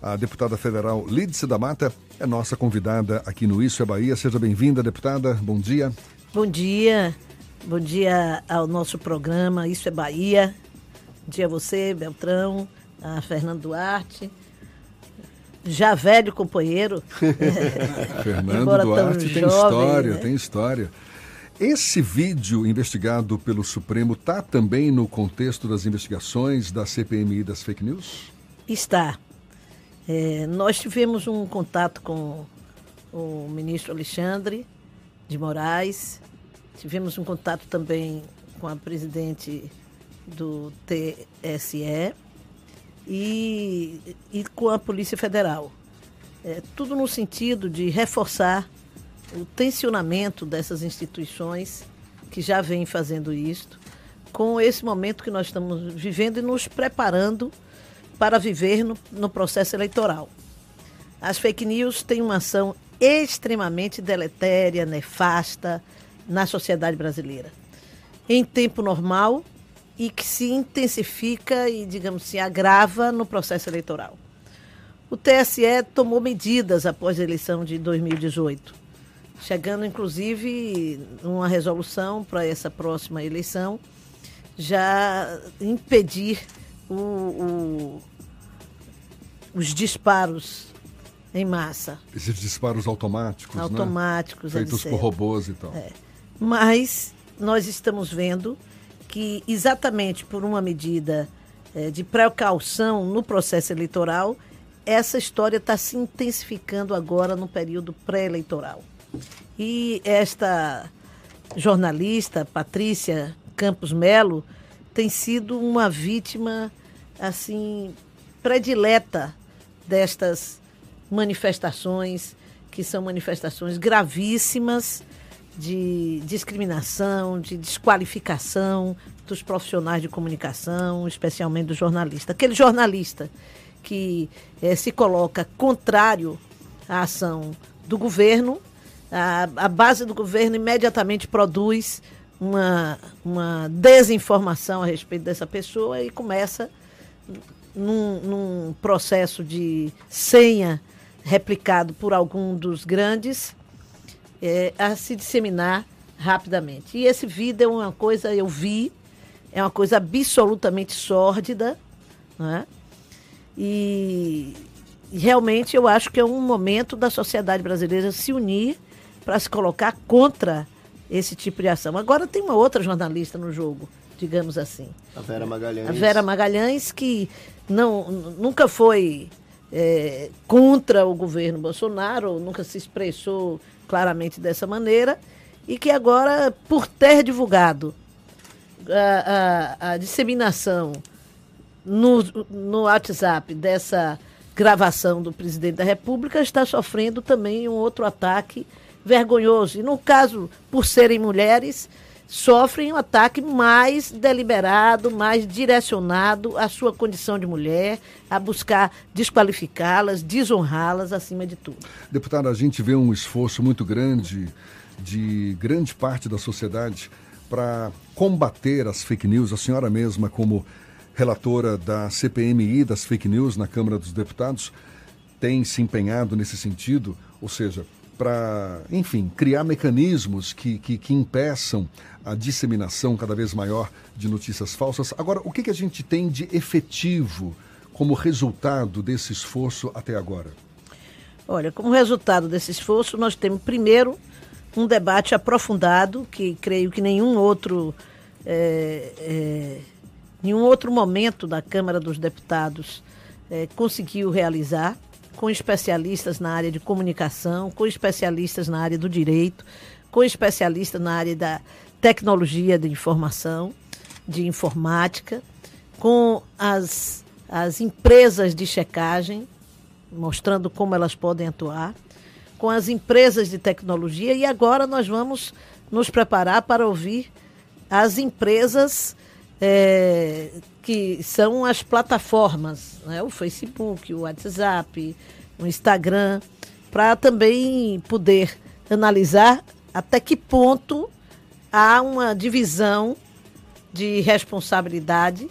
A deputada federal Lídice da Mata é nossa convidada aqui no Isso é Bahia. Seja bem-vinda, deputada. Bom dia. Bom dia. Bom dia ao nosso programa Isso é Bahia. Bom dia a você, Beltrão, a Fernando Duarte. Já velho companheiro. Fernando Duarte tem jovem, história, né? tem história. Esse vídeo investigado pelo Supremo está também no contexto das investigações da CPMI das fake news? Está. É, nós tivemos um contato com o ministro Alexandre de Moraes, tivemos um contato também com a presidente do TSE e, e com a Polícia Federal. É, tudo no sentido de reforçar o tensionamento dessas instituições que já vêm fazendo isto, com esse momento que nós estamos vivendo e nos preparando para viver no, no processo eleitoral. As fake news têm uma ação extremamente deletéria, nefasta na sociedade brasileira. Em tempo normal e que se intensifica e, digamos, se agrava no processo eleitoral. O TSE tomou medidas após a eleição de 2018, chegando inclusive uma resolução para essa próxima eleição, já impedir o, o, os disparos em massa. Esses disparos automáticos, né? automáticos, né? feitos etc. por robôs e tal. É. Mas nós estamos vendo que exatamente por uma medida é, de precaução no processo eleitoral, essa história está se intensificando agora no período pré-eleitoral. E esta jornalista, Patrícia Campos Melo, tem sido uma vítima assim predileta destas manifestações que são manifestações gravíssimas de discriminação, de desqualificação dos profissionais de comunicação, especialmente do jornalista. Aquele jornalista que eh, se coloca contrário à ação do governo, a, a base do governo imediatamente produz uma, uma desinformação a respeito dessa pessoa e começa num, num processo de senha replicado por algum dos grandes é, a se disseminar rapidamente. E esse vídeo é uma coisa, eu vi, é uma coisa absolutamente sórdida, né? E, realmente eu acho que é um momento da sociedade brasileira se unir para se colocar contra esse tipo de ação. Agora tem uma outra jornalista no jogo, digamos assim. A Vera Magalhães. A Vera Magalhães, que não, nunca foi é, contra o governo Bolsonaro, nunca se expressou claramente dessa maneira, e que agora, por ter divulgado a, a, a disseminação no, no WhatsApp dessa gravação do presidente da República, está sofrendo também um outro ataque vergonhoso. E no caso, por serem mulheres, sofrem um ataque mais deliberado, mais direcionado à sua condição de mulher, a buscar desqualificá-las, desonrá-las acima de tudo. Deputada, a gente vê um esforço muito grande de grande parte da sociedade para combater as fake news. A senhora mesma, como relatora da CPMI das fake news na Câmara dos Deputados, tem se empenhado nesse sentido, ou seja, para, enfim, criar mecanismos que, que, que, impeçam a disseminação cada vez maior de notícias falsas. Agora, o que, que a gente tem de efetivo como resultado desse esforço até agora? Olha, como resultado desse esforço, nós temos primeiro um debate aprofundado, que creio que nenhum outro, é, é, nenhum outro momento da Câmara dos Deputados é, conseguiu realizar com especialistas na área de comunicação, com especialistas na área do direito, com especialistas na área da tecnologia de informação, de informática, com as, as empresas de checagem, mostrando como elas podem atuar, com as empresas de tecnologia. E agora nós vamos nos preparar para ouvir as empresas é, que são as plataformas, né? o Facebook, o WhatsApp, o Instagram, para também poder analisar até que ponto há uma divisão de responsabilidade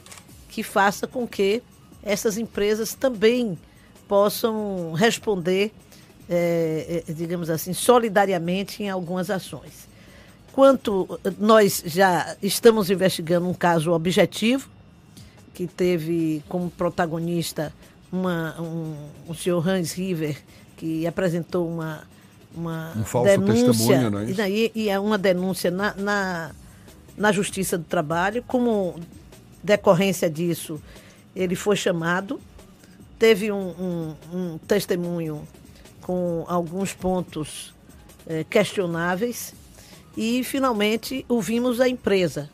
que faça com que essas empresas também possam responder, é, digamos assim, solidariamente em algumas ações. Quanto nós já estamos investigando um caso objetivo, que teve como protagonista uma, um, o senhor Hans River, que apresentou uma, uma um falso denúncia, testemunho, não é isso? E, e é uma denúncia na, na, na Justiça do Trabalho. Como decorrência disso, ele foi chamado, teve um, um, um testemunho com alguns pontos eh, questionáveis e, finalmente, ouvimos a empresa,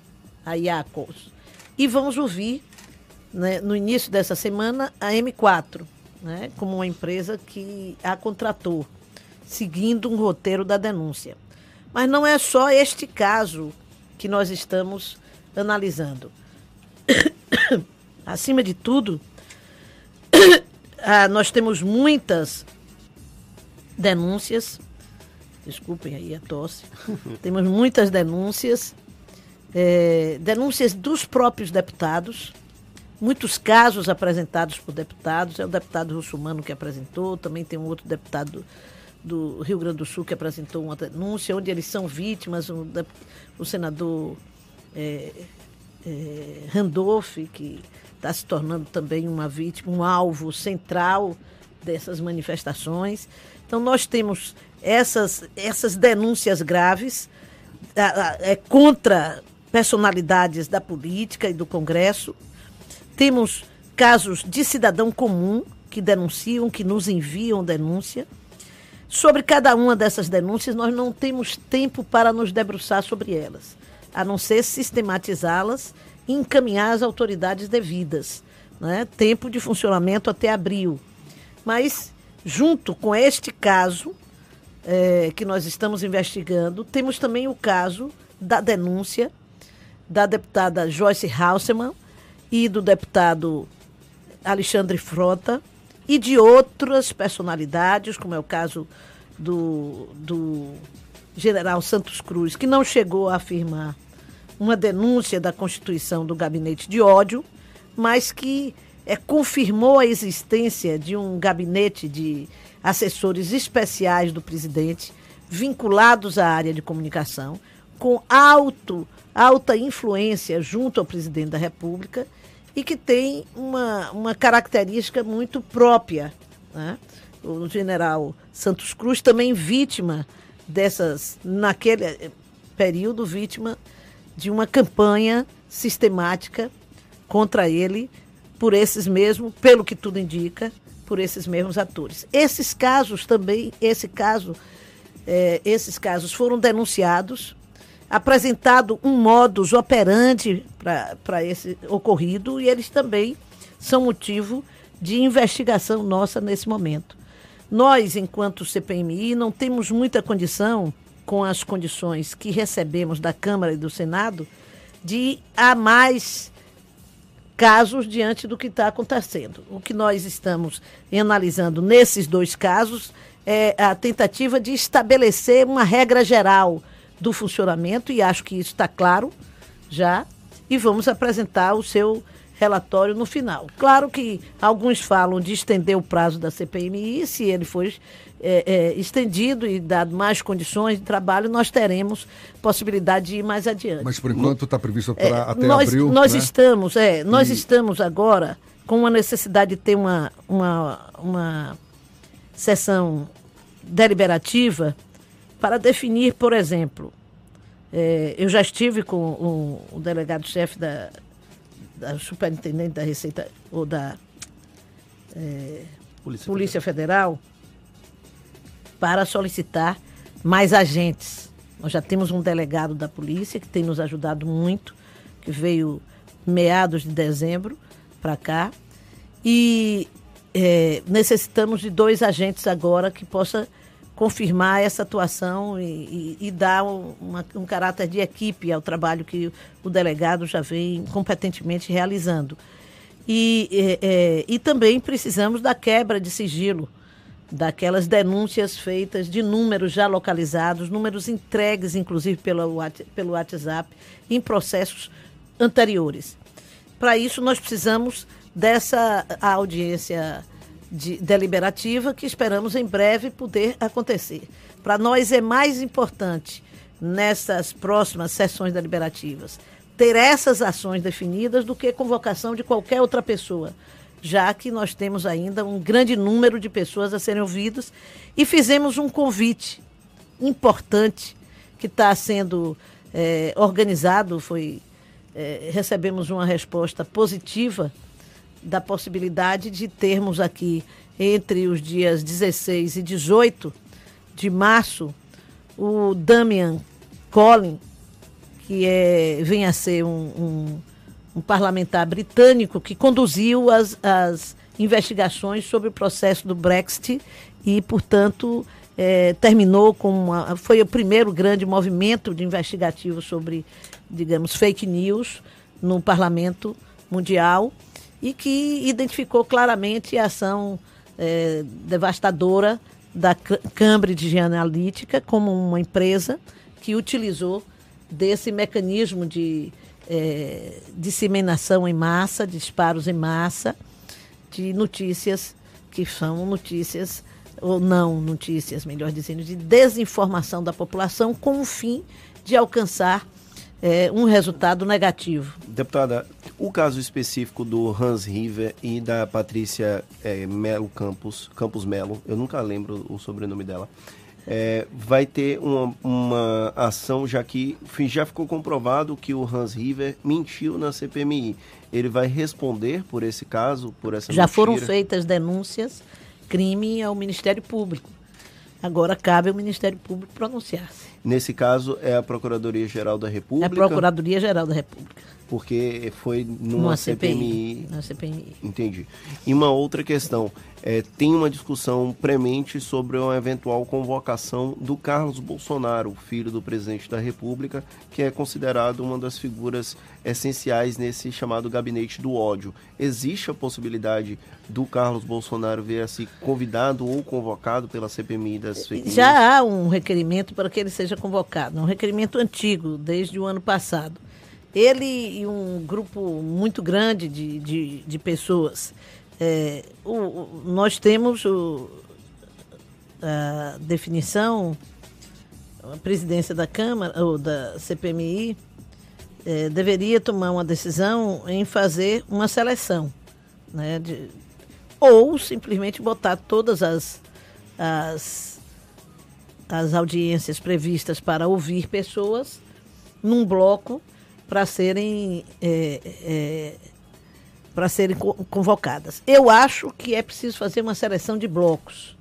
a Iacos. E vamos ouvir, né, no início dessa semana, a M4, né, como uma empresa que a contratou, seguindo um roteiro da denúncia. Mas não é só este caso que nós estamos analisando. Acima de tudo, ah, nós temos muitas denúncias. Desculpem aí a tosse. Temos muitas denúncias. é, denúncias dos próprios deputados. Muitos casos apresentados por deputados. É o deputado Russumano que apresentou, também tem um outro deputado do Rio Grande do Sul que apresentou uma denúncia, onde eles são vítimas, o, o senador é, é, Randolph, que está se tornando também uma vítima, um alvo central dessas manifestações. Então, nós temos essas, essas denúncias graves é, contra personalidades da política e do Congresso. Temos casos de cidadão comum que denunciam, que nos enviam denúncia. Sobre cada uma dessas denúncias, nós não temos tempo para nos debruçar sobre elas, a não ser sistematizá-las e encaminhar às autoridades devidas. Né? Tempo de funcionamento até abril. Mas, junto com este caso eh, que nós estamos investigando, temos também o caso da denúncia da deputada Joyce Hausemann e do deputado Alexandre Frota e de outras personalidades, como é o caso do, do general Santos Cruz, que não chegou a afirmar uma denúncia da constituição do gabinete de ódio, mas que é, confirmou a existência de um gabinete de assessores especiais do presidente vinculados à área de comunicação, com alto, alta influência junto ao presidente da República e que tem uma, uma característica muito própria. Né? O general Santos Cruz também vítima dessas, naquele período, vítima de uma campanha sistemática contra ele por esses mesmos, pelo que tudo indica, por esses mesmos atores. Esses casos também, esse caso, eh, esses casos foram denunciados, apresentado um modus operandi para esse ocorrido e eles também são motivo de investigação nossa nesse momento. Nós, enquanto CPMI, não temos muita condição, com as condições que recebemos da Câmara e do Senado, de a mais casos diante do que está acontecendo. O que nós estamos analisando nesses dois casos é a tentativa de estabelecer uma regra geral do funcionamento, e acho que isso está claro já, e vamos apresentar o seu relatório no final. Claro que alguns falam de estender o prazo da CPMI, se ele for é, é, estendido e dado mais condições de trabalho, nós teremos possibilidade de ir mais adiante. Mas por enquanto está previsto para É, até nós, abril. Nós né? estamos, é, nós E- estamos agora com uma necessidade de ter uma, uma, uma sessão deliberativa para definir, por exemplo, é, eu já estive com o, o delegado-chefe da, da superintendente da Receita ou da é, Polícia Polícia, Federal para solicitar mais agentes. Nós já temos um delegado da polícia que tem nos ajudado muito, que veio meados de dezembro para cá. E eh, necessitamos de dois agentes agora que possa confirmar essa atuação e, e- e dar um, uma- um caráter de equipe ao trabalho que o delegado já vem competentemente realizando. E, eh, eh, e também precisamos da quebra de sigilo, daquelas denúncias feitas de números já localizados, números entregues, inclusive, What- pelo WhatsApp, em processos anteriores. Para isso, nós precisamos dessa audiência de- deliberativa que esperamos em breve poder acontecer. Para nós é mais importante, nessas próximas sessões deliberativas, ter essas ações definidas do que convocação de qualquer outra pessoa, já que nós temos ainda um grande número de pessoas a serem ouvidas e fizemos um convite importante que está sendo eh, organizado, foi eh, recebemos uma resposta positiva da possibilidade de termos aqui entre os dias 16 e 18 de março o Damian Collin, que é, vem a ser um, um- um parlamentar britânico que conduziu as, as investigações sobre o processo do Brexit e, portanto, eh, terminou com uma, foi o primeiro grande movimento de investigativo sobre, digamos, fake news no parlamento mundial e que identificou claramente a ação eh, devastadora da Cambridge Analytica como uma empresa que utilizou desse mecanismo de eh, disseminação em massa, disparos em massa, de notícias que são notícias, ou não notícias, melhor dizendo, de desinformação da população com o fim de alcançar eh, um resultado negativo. Deputada, o caso específico do Hans River e da Patrícia eh, Melo Campos, Campos Melo, eu nunca lembro o sobrenome dela, eh, vai ter uma, uma ação, já que já ficou comprovado que o Hans River mentiu na CPMI. Ele vai responder por esse caso, por essa Já foram mentira? feitas denúncias, crime ao Ministério Público. Agora cabe ao Ministério Público pronunciar-se. Nesse caso, é a Procuradoria-Geral da É República. a Procuradoria-Geral da República. Porque foi numa, Numa CPMI. CPI. Na CPI. Entendi. E uma outra questão. É, tem uma discussão premente sobre uma eventual convocação do Carlos Bolsonaro, filho do presidente da República, que é considerado uma das figuras essenciais nesse chamado gabinete do ódio. Existe a possibilidade do Carlos Bolsonaro ver assim convidado ou convocado pela CPMI das fake news? Já há um requerimento para que ele seja convocado, um requerimento antigo, desde o ano passado. Ele e um grupo muito grande de, de, de pessoas. É, o- o- nós temos o- a definição, a presidência da Câmara, ou da CPMI, é, deveria tomar uma decisão em fazer uma seleção, né, de- ou simplesmente botar todas as, as, as audiências previstas para ouvir pessoas num bloco para serem é, é, para serem co- convocadas. Eu acho que é preciso fazer uma seleção de blocos,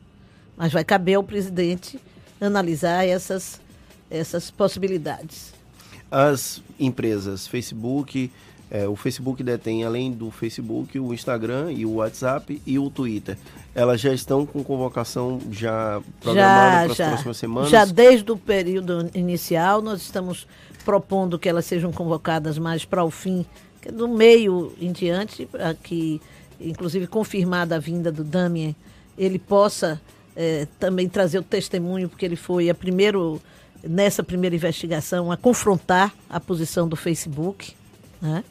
mas vai caber ao presidente analisar essas essas possibilidades. as empresas Facebook, é, o Facebook detém além do Facebook o Instagram e o WhatsApp e o Twitter. Elas já estão com convocação já programada para as próximas semanas. já desde o período inicial nós estamos propondo que elas sejam convocadas mais para o fim, do meio em diante, para que, inclusive confirmada a vinda do Damien, ele possa eh, também trazer o testemunho, porque ele foi a primeiro nessa primeira investigação a confrontar a posição do Facebook, né?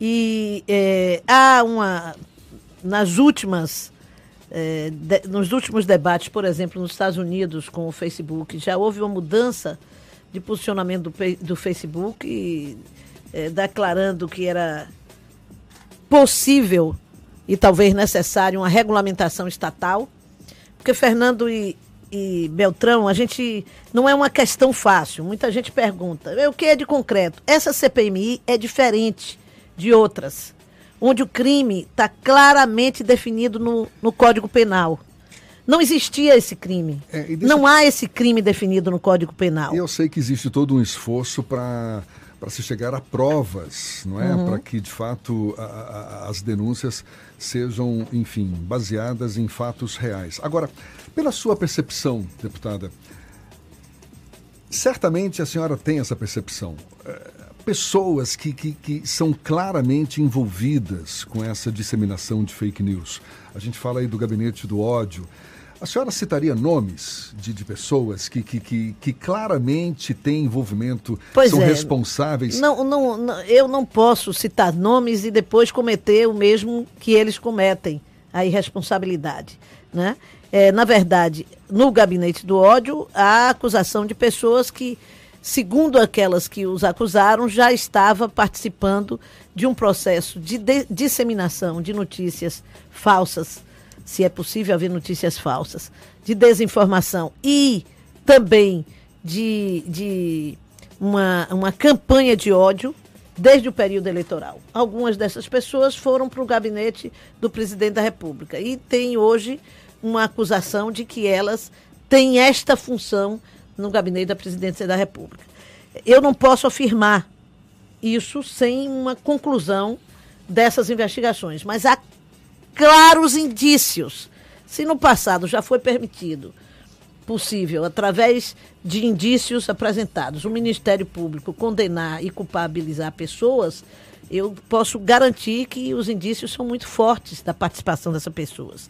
E eh, há uma nas últimas eh, de- nos últimos debates, por exemplo, nos Estados Unidos com o Facebook, já houve uma mudança de posicionamento do, do Facebook, e, eh, declarando que era possível e talvez necessário uma regulamentação estatal, porque Fernando e, e Beltrão, a gente não é uma questão fácil. Muita gente pergunta, "É, o que é de concreto? Essa CPMI é diferente de outras, onde o crime está claramente definido no, no Código Penal. Não existia esse crime. É, deixa- Não há esse crime definido no Código Penal. Eu sei que existe todo um esforço para para se chegar a provas, não é? Uhum. Para que de fato a- a- as denúncias sejam, enfim, baseadas em fatos reais. Agora, pela sua percepção, deputada, certamente a senhora tem essa percepção. Eh, Pessoas que, que, que são claramente envolvidas com essa disseminação de fake news. A gente fala aí do gabinete do ódio. A senhora citaria nomes de, de pessoas que, que, que, que claramente têm envolvimento, Pois são é. responsáveis? Não, não, não, eu não posso citar nomes e depois cometer o mesmo que eles cometem, a irresponsabilidade. Né? É, na verdade, no gabinete do ódio, há acusação de pessoas que, segundo aquelas que os acusaram, já estava participando de um processo de, de- disseminação de notícias falsas, se é possível haver notícias falsas, de desinformação e também de, de uma, uma campanha de ódio desde o período eleitoral. Algumas dessas pessoas foram para o gabinete do presidente da República e tem hoje uma acusação de que elas têm esta função no gabinete da presidência da República. Eu não posso afirmar isso sem uma conclusão dessas investigações, mas há claros indícios. Se no passado já foi permitido possível, através de indícios apresentados, o Ministério Público condenar e culpabilizar pessoas, eu posso garantir que os indícios são muito fortes da participação dessas pessoas.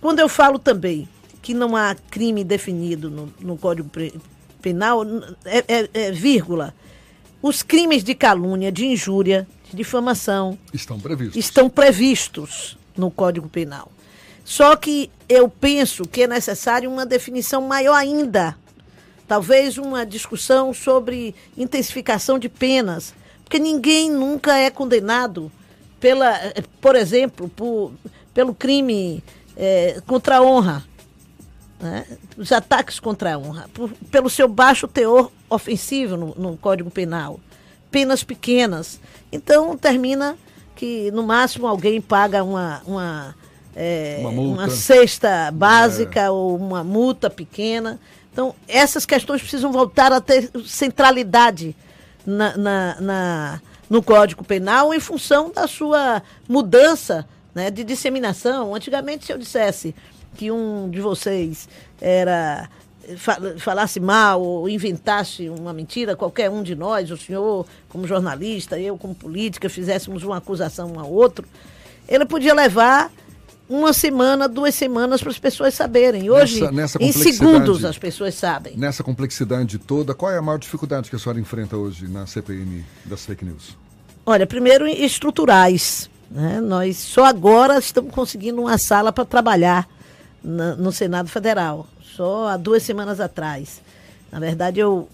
Quando eu falo também que não há crime definido no, no Código Penal, é, é, é, vírgula. Os crimes de calúnia, de injúria, de difamação estão previstos. estão previstos no Código Penal. Só que eu penso que é necessário uma definição maior ainda. Talvez uma discussão sobre intensificação de penas, porque ninguém nunca é condenado pela, por exemplo, por, pelo crime é, contra a honra, né? os ataques contra a honra, por, pelo seu baixo teor ofensivo no, no Código Penal, penas pequenas. Então termina que no máximo alguém paga uma, uma, é, uma, uma cesta básica é. ou uma multa pequena. Então, essas questões precisam voltar a ter centralidade na, na, na, no Código Penal em função da sua mudança né, de disseminação. Antigamente, se eu dissesse que um de vocês era falasse mal ou inventasse uma mentira, qualquer um de nós, o senhor como jornalista, eu como política, fizéssemos uma acusação um ao outro, ele podia levar uma semana, duas semanas para as pessoas saberem. Hoje, nessa, nessa em segundos, as pessoas sabem. Nessa complexidade toda, qual é a maior dificuldade que a senhora enfrenta hoje na CPMI das fake news? Olha, primeiro estruturais. Né? Nós só agora estamos conseguindo uma sala para trabalhar na, no Senado Federal, só há duas semanas atrás. Na verdade, eu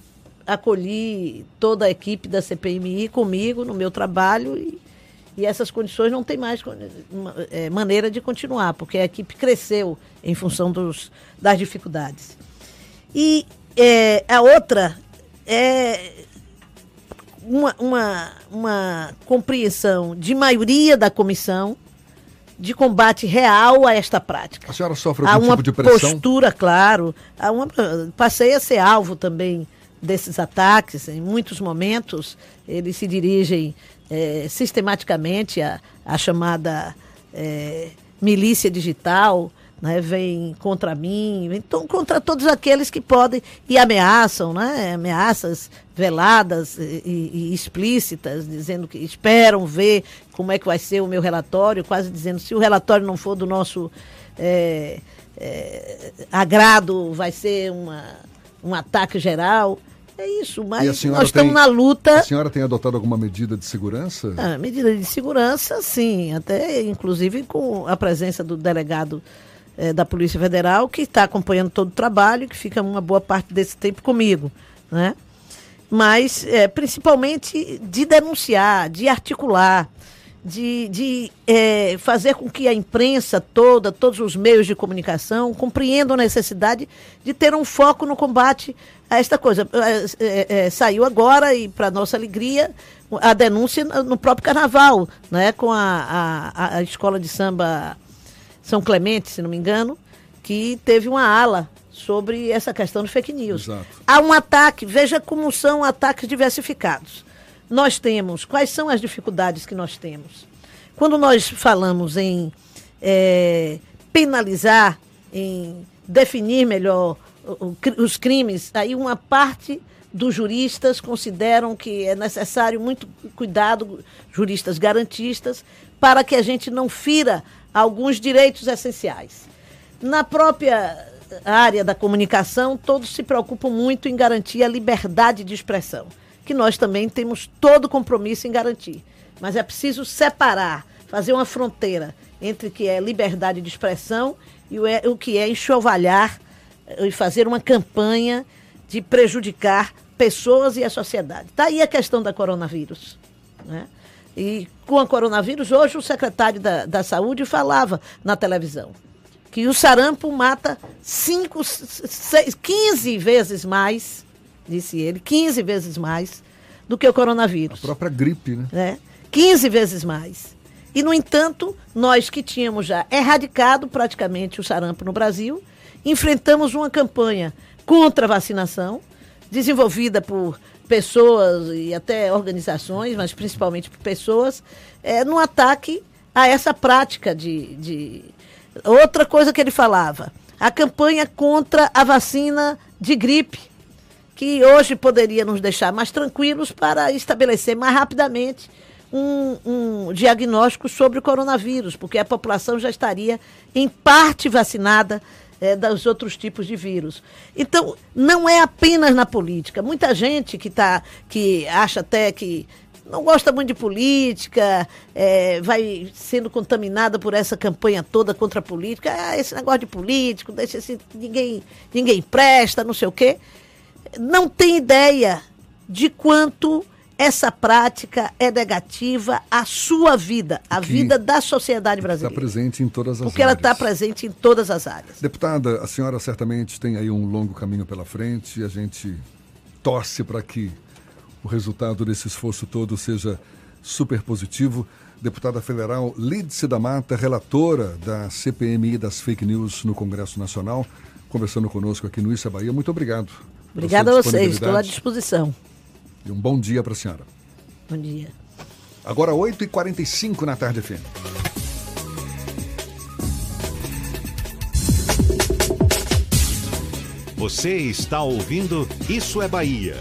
acolhi toda a equipe da CPMI comigo no meu trabalho e, e essas condições não tem mais é, maneira de continuar, porque a equipe cresceu em função dos, das dificuldades. E é, a outra é uma, uma, uma compreensão de maioria da comissão de combate real a esta prática. A senhora sofre algum tipo de pressão? Uma postura, claro. Há uma, passei a ser alvo também desses ataques. Em muitos momentos, eles se dirigem é, sistematicamente à, à chamada é, milícia digital, né, vem contra mim, vem contra todos aqueles que podem e ameaçam, né, ameaças veladas e, e, explícitas, dizendo que esperam ver como é que vai ser o meu relatório, quase dizendo se o relatório não for do nosso é, é, agrado, vai ser uma, um ataque geral. É isso, mas nós tem, estamos na luta. A senhora tem adotado alguma medida de segurança? Ah, medida de segurança, sim, até inclusive com a presença do delegado é, da Polícia Federal, que está acompanhando todo o trabalho, que fica uma boa parte desse tempo comigo, né? Mas, é, principalmente, de denunciar, de articular, de, de é, fazer com que a imprensa toda, todos os meios de comunicação, compreendam a necessidade de ter um foco no combate a esta coisa. Saiu agora, e para nossa alegria, a denúncia no próprio carnaval, né, com a, a, a escola de samba são Clemente, se não me engano, que teve uma ala sobre essa questão de fake news. Exato. Há um ataque, veja como são ataques diversificados. Nós temos, quais são as dificuldades que nós temos? Quando nós falamos em é, penalizar, em definir melhor os crimes, aí uma parte dos juristas consideram que é necessário muito cuidado, juristas garantistas, para que a gente não fira alguns direitos essenciais. Na própria área da comunicação, todos se preocupam muito em garantir a liberdade de expressão, que nós também temos todo compromisso em garantir. Mas é preciso separar, fazer uma fronteira entre o que é liberdade de expressão e o, é, que é enxovalhar eh, e fazer uma campanha de prejudicar pessoas e a sociedade. Está aí a questão da coronavírus. Né? E com a coronavírus, hoje o secretário da, da Saúde falava na televisão que o sarampo mata 5, 15 vezes mais, disse ele, 15 vezes mais do que o coronavírus. A própria gripe, né? né? 15 vezes mais. E, no entanto, nós que tínhamos já erradicado praticamente o sarampo no Brasil, enfrentamos uma campanha contra a vacinação, desenvolvida por pessoas e até organizações, mas principalmente pessoas, é, no ataque a essa prática de, de. Outra coisa que ele falava, a campanha contra a vacina de gripe, que hoje poderia nos deixar mais tranquilos para estabelecer mais rapidamente um, um, diagnóstico sobre o coronavírus, porque a população já estaria em parte vacinada é, dos outros tipos de vírus. Então, não é apenas na política. Muita gente que, tá, que acha até que não gosta muito de política, é, vai sendo contaminada por essa campanha toda contra a política. Ah, esse negócio de político, deixa esse, ninguém, ninguém presta, não sei o quê. Não tem ideia de quanto essa prática é negativa à sua vida, à Que vida da sociedade Está brasileira. presente em todas as Porque ela áreas. está presente em todas as áreas. Deputada, a senhora certamente tem aí um longo caminho pela frente e a gente torce para que o resultado desse esforço todo seja super positivo. Deputada federal Lídice da Mata, relatora da CPMI das fake news no Congresso Nacional, conversando conosco aqui no Issa Bahia. Muito obrigado. Obrigada a vocês, estou à disposição. E um bom dia para a senhora. Bom dia. Agora 8h45 na tarde FM. Você está ouvindo Isso é Bahia.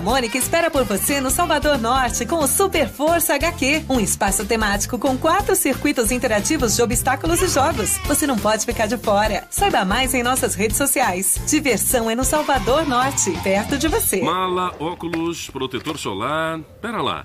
Mônica espera por você no Salvador Norte com o Super Força HQ, um espaço temático com quatro circuitos interativos de obstáculos e jogos. Você não pode ficar de fora. Saiba mais em nossas redes sociais. Diversão é no Salvador Norte, perto de você. Mala, óculos, protetor solar. Pera lá.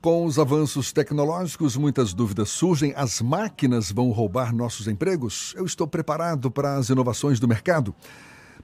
Com os avanços tecnológicos, muitas dúvidas surgem. As máquinas vão roubar nossos empregos? Eu estou preparado para as inovações do mercado?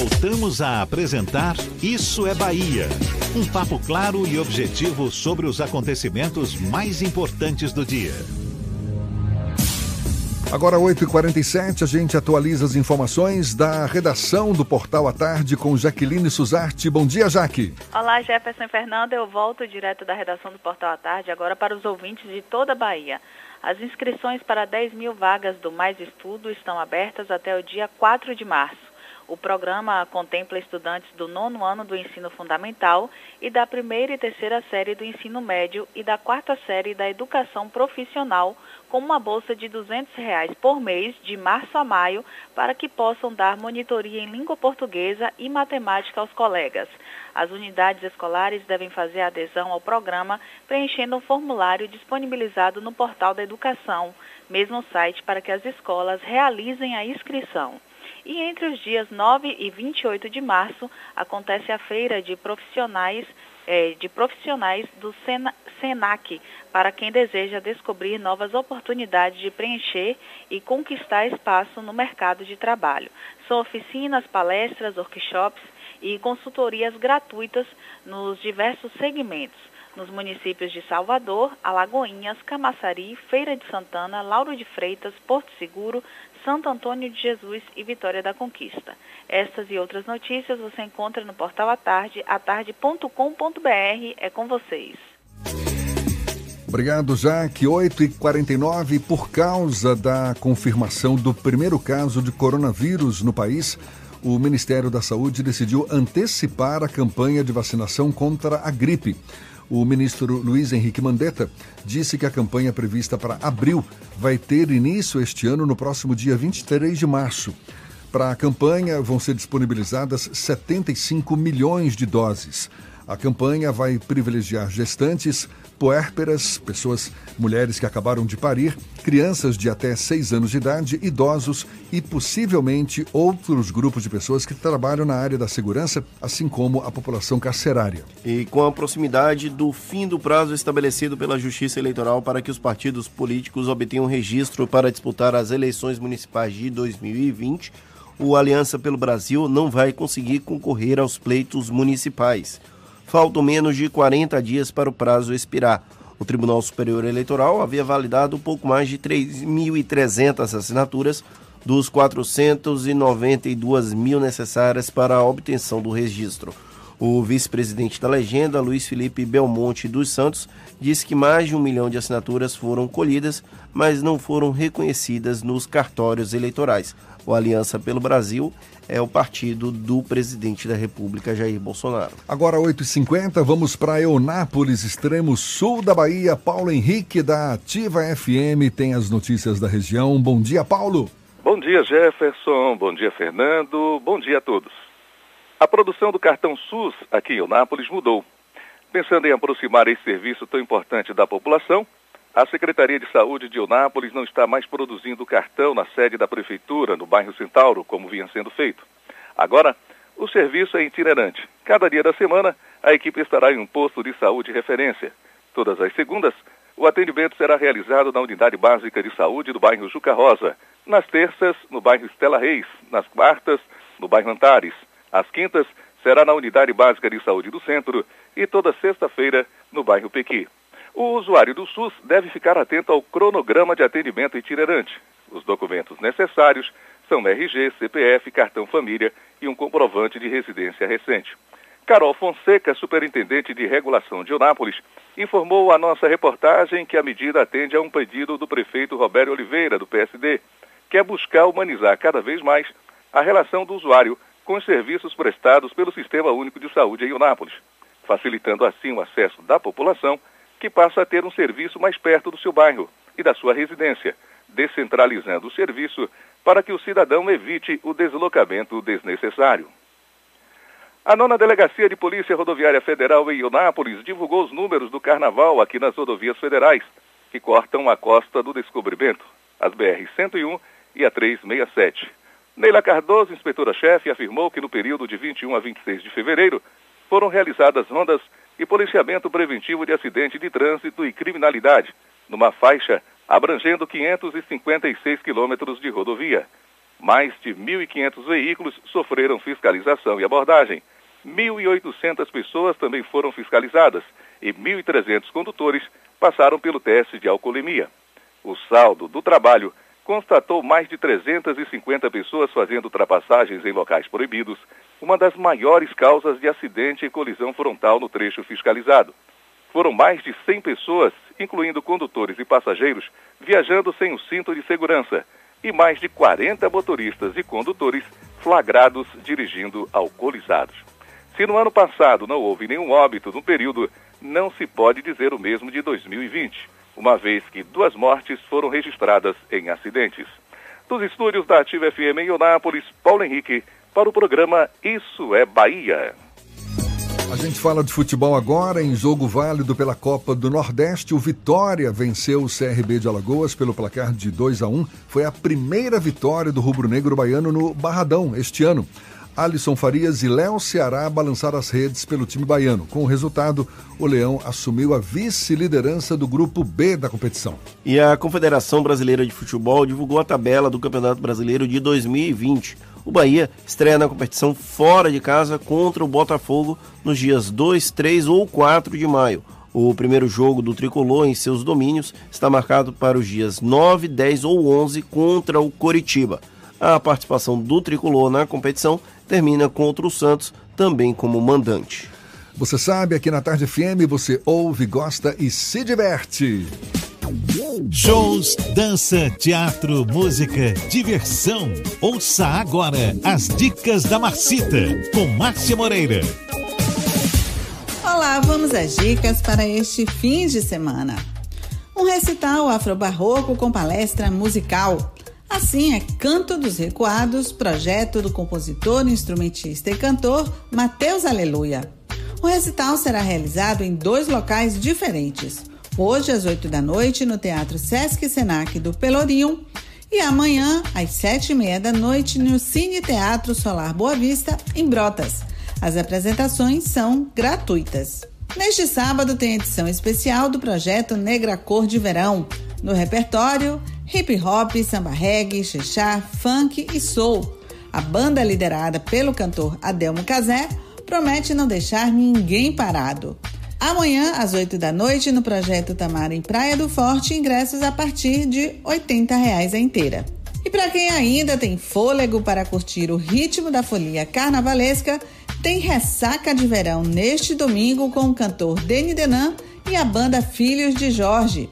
Voltamos a apresentar Isso é Bahia. Um papo claro e objetivo sobre os acontecimentos mais importantes do dia. Agora 8h47, a gente atualiza as informações da redação do Portal à Tarde com Jaqueline Suzarte. Bom dia, Jaque. Olá, Jefferson Fernando. Eu volto direto da redação do Portal à Tarde agora para os ouvintes de toda a Bahia. As inscrições para 10 mil vagas do Mais Estudo estão abertas até o dia 4 de março. O programa contempla estudantes do nono ano do ensino fundamental e da primeira e terceira série do ensino médio e da quarta série da educação profissional, com uma bolsa de 200 reais por mês, de março a maio, para que possam dar monitoria em língua portuguesa e matemática aos colegas. As unidades escolares devem fazer adesão ao programa preenchendo um formulário disponibilizado no portal da educação, mesmo site para que as escolas realizem a inscrição. E entre os dias 9 e 28 de março acontece a feira de profissionais eh, de profissionais do Sena, Senac para quem deseja descobrir novas oportunidades de preencher e conquistar espaço no mercado de trabalho. São oficinas, palestras, workshops e consultorias gratuitas nos diversos segmentos nos municípios de Salvador, Alagoinhas, Camaçari, Feira de Santana, Lauro de Freitas, Porto Seguro, Santo Antônio de Jesus e Vitória da Conquista. Estas e outras notícias você encontra no portal à tarde, atarde.com.br. É com vocês. Obrigado, Jaque. 8h49, por causa da confirmação do primeiro caso de coronavírus no país, o Ministério da Saúde decidiu antecipar a campanha de vacinação contra a gripe. O ministro Luiz Henrique Mandetta disse que a campanha prevista para abril vai ter início este ano no próximo dia 23 de março. Para a campanha vão ser disponibilizadas 75 milhões de doses. A campanha vai privilegiar gestantes, puérperas, pessoas, mulheres que acabaram de parir, crianças de até 6 anos de idade, idosos e possivelmente outros grupos de pessoas que trabalham na área da segurança, assim como a população carcerária. E com a proximidade do fim do prazo estabelecido pela Justiça Eleitoral para que os partidos políticos obtenham registro para disputar as eleições municipais de 2020, o Aliança pelo Brasil não vai conseguir concorrer aos pleitos municipais. Faltam menos de 40 dias para o prazo expirar. O Tribunal Superior Eleitoral havia validado pouco mais de 3.300 assinaturas dos 492 mil necessárias para a obtenção do registro. O vice-presidente da legenda, Luiz Felipe Belmonte dos Santos, disse que mais de um milhão de assinaturas foram colhidas, mas não foram reconhecidas nos cartórios eleitorais. O Aliança pelo Brasil é o partido do presidente da República, Jair Bolsonaro. Agora, 8h50, vamos para Eunápolis, extremo sul da Bahia. Paulo Henrique, da Ativa FM, tem as notícias da região. Bom dia, Paulo. Bom dia, Jefferson. Bom dia, Fernando. Bom dia a todos. A produção do cartão SUS aqui em Eunápolis mudou. Pensando em aproximar esse serviço tão importante da população, a Secretaria de Saúde de Eunápolis não está mais produzindo cartão na sede da Prefeitura, no bairro Centauro, como vinha sendo feito. Agora, o serviço é itinerante. Cada dia da semana, a equipe estará em um posto de saúde referência. Todas as segundas, o atendimento será realizado na Unidade Básica de Saúde do bairro Juca Rosa. Nas terças, no bairro Estela Reis. Nas quartas, no bairro Antares. Às quintas, será na Unidade Básica de Saúde do Centro. E toda sexta-feira, no bairro Pequi. O usuário do SUS deve ficar atento ao cronograma de atendimento itinerante. Os documentos necessários são RG, CPF, cartão família e um comprovante de residência recente. Carol Fonseca, superintendente de regulação de Onápolis, informou à nossa reportagem que a medida atende a um pedido do prefeito Roberto Oliveira, do PSD, que é buscar humanizar cada vez mais a relação do usuário com os serviços prestados pelo Sistema Único de Saúde em Onápolis, facilitando assim o acesso da população que passa a ter um serviço mais perto do seu bairro e da sua residência, descentralizando o serviço para que o cidadão evite o deslocamento desnecessário. A nona Delegacia de Polícia Rodoviária Federal em Eunápolis divulgou os números do carnaval aqui nas rodovias federais, que cortam a costa do descobrimento, as BR-101 e a 367. Neila Cardoso, inspetora-chefe, afirmou que no período de 21 a 26 de fevereiro foram realizadas rondas e policiamento preventivo de acidente de trânsito e criminalidade, numa faixa abrangendo 556 quilômetros de rodovia. Mais de 1.500 veículos sofreram fiscalização e abordagem. 1.800 pessoas também foram fiscalizadas e 1.300 condutores passaram pelo teste de alcoolemia. O saldo do trabalho constatou mais de 350 pessoas fazendo ultrapassagens em locais proibidos, uma das maiores causas de acidente e colisão frontal no trecho fiscalizado. Foram mais de 100 pessoas, incluindo condutores e passageiros, viajando sem o cinto de segurança e mais de 40 motoristas e condutores flagrados dirigindo alcoolizados. Se no ano passado não houve nenhum óbito no período, não se pode dizer o mesmo de 2020, uma vez que duas mortes foram registradas em acidentes. Dos estúdios da Ativa FM em Onápolis, Paulo Henrique, para o programa Isso é Bahia. A gente fala de futebol agora, em jogo válido pela Copa do Nordeste. O Vitória venceu o CRB de Alagoas pelo placar de 2 a 1. Foi a primeira vitória do rubro-negro baiano no Barradão este ano. Alisson Farias e Léo Ceará balançaram as redes pelo time baiano. Com o resultado, o Leão assumiu a vice-liderança do grupo B da competição. E a Confederação Brasileira de Futebol divulgou a tabela do Campeonato Brasileiro de 2020. O Bahia estreia na competição fora de casa contra o Botafogo nos dias 2, 3 ou 4 de maio. O primeiro jogo do tricolor em seus domínios está marcado para os dias 9, 10 ou 11 contra o Coritiba. A participação do tricolor na competição termina contra o Santos, também como mandante. Você sabe, aqui na Tarde FM você ouve, gosta e se diverte. Shows, dança, teatro, música, diversão. Ouça agora as dicas da Marcita com Márcia Moreira. Olá, vamos às dicas para este fim de semana. Um recital afrobarroco com palestra musical. Assim é Canto dos Recuados, projeto do compositor, instrumentista e cantor Mateus Aleluia. O recital será realizado em dois locais diferentes. Hoje, às 8 da noite, no Teatro Sesc Senac do Pelourinho, e amanhã, às sete e meia da noite, no Cine Teatro Solar Boa Vista, em Brotas. As apresentações são gratuitas. Neste sábado tem edição especial do projeto Negra Cor de Verão. No repertório, hip hop, samba reggae, xixá, funk e soul. A banda liderada pelo cantor Adelmo Casé promete não deixar ninguém parado. Amanhã, às 8 da noite, no Projeto Tamar em Praia do Forte, ingressos a partir de 80 reais a inteira. E para quem ainda tem fôlego para curtir o ritmo da folia carnavalesca, tem ressaca de verão neste domingo com o cantor Deni Denan e a banda Filhos de Jorge.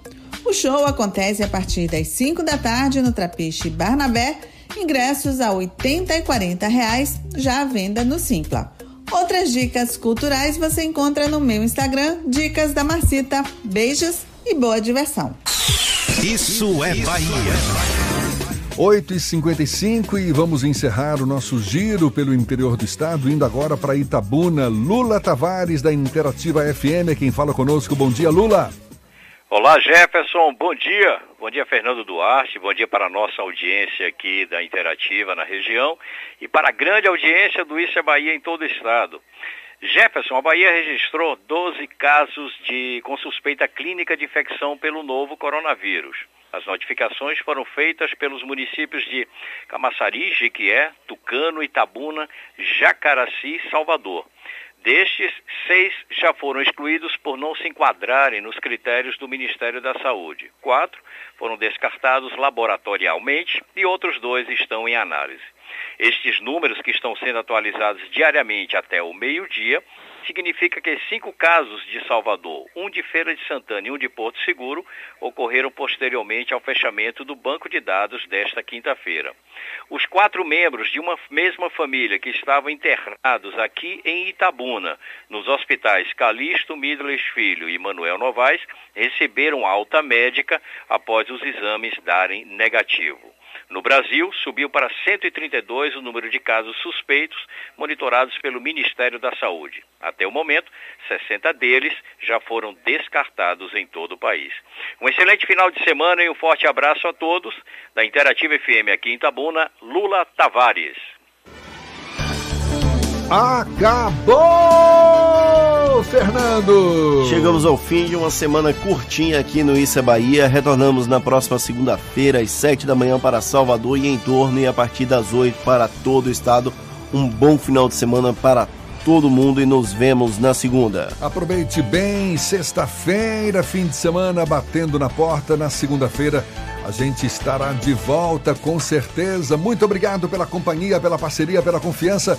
O show acontece a partir das 5 da tarde no Trapiche Barnabé, ingressos a R$ 80 e 40 reais, já à venda no Simpla. Outras dicas culturais você encontra no meu Instagram, Dicas da Marcita. Beijos e boa diversão. Isso é Bahia. 8h55 e vamos encerrar o nosso giro pelo interior do estado, indo agora para Itabuna. Lula Tavares, da Interativa FM, quem fala conosco. Bom dia, Lula. Olá, Jefferson. Bom dia. Bom dia, Fernando Duarte. Bom dia para a nossa audiência aqui da Interativa na região e para a grande audiência do Isso é Bahia em todo o estado. Jefferson, a Bahia registrou 12 casos de, com suspeita clínica de infecção pelo novo coronavírus. As notificações foram feitas pelos municípios de Camaçari, Jiquié, Tucano, Itabuna, Jacaraci e Salvador. Destes, seis já foram excluídos por não se enquadrarem nos critérios do Ministério da Saúde. Quatro foram descartados laboratorialmente e outros dois estão em análise. Estes números, que estão sendo atualizados diariamente até o meio-dia, significa que cinco casos de Salvador, um de Feira de Santana e um de Porto Seguro, ocorreram posteriormente ao fechamento do banco de dados desta quinta-feira. Os quatro membros de uma mesma família que estavam internados aqui em Itabuna, nos hospitais Calixto, Midles Filho e Manuel Novaes, receberam alta médica após os exames darem negativo. No Brasil, subiu para 132 o número de casos suspeitos monitorados pelo Ministério da Saúde. Até o momento, 60 deles já foram descartados em todo o país. Um excelente final de semana e um forte abraço a todos. Da Interativa FM aqui em Itabuna, Lula Tavares. Acabou, Fernando! Chegamos ao fim de uma semana curtinha aqui no é Bahia. Retornamos na próxima segunda-feira, às 7 da manhã, para Salvador e em torno, e a partir das 8 para todo o estado. Um bom final de semana para todo mundo e nos vemos na segunda. Aproveite bem, sexta-feira, fim de semana batendo na porta. Na segunda-feira a gente estará de volta com certeza. Muito obrigado pela companhia, pela parceria, pela confiança.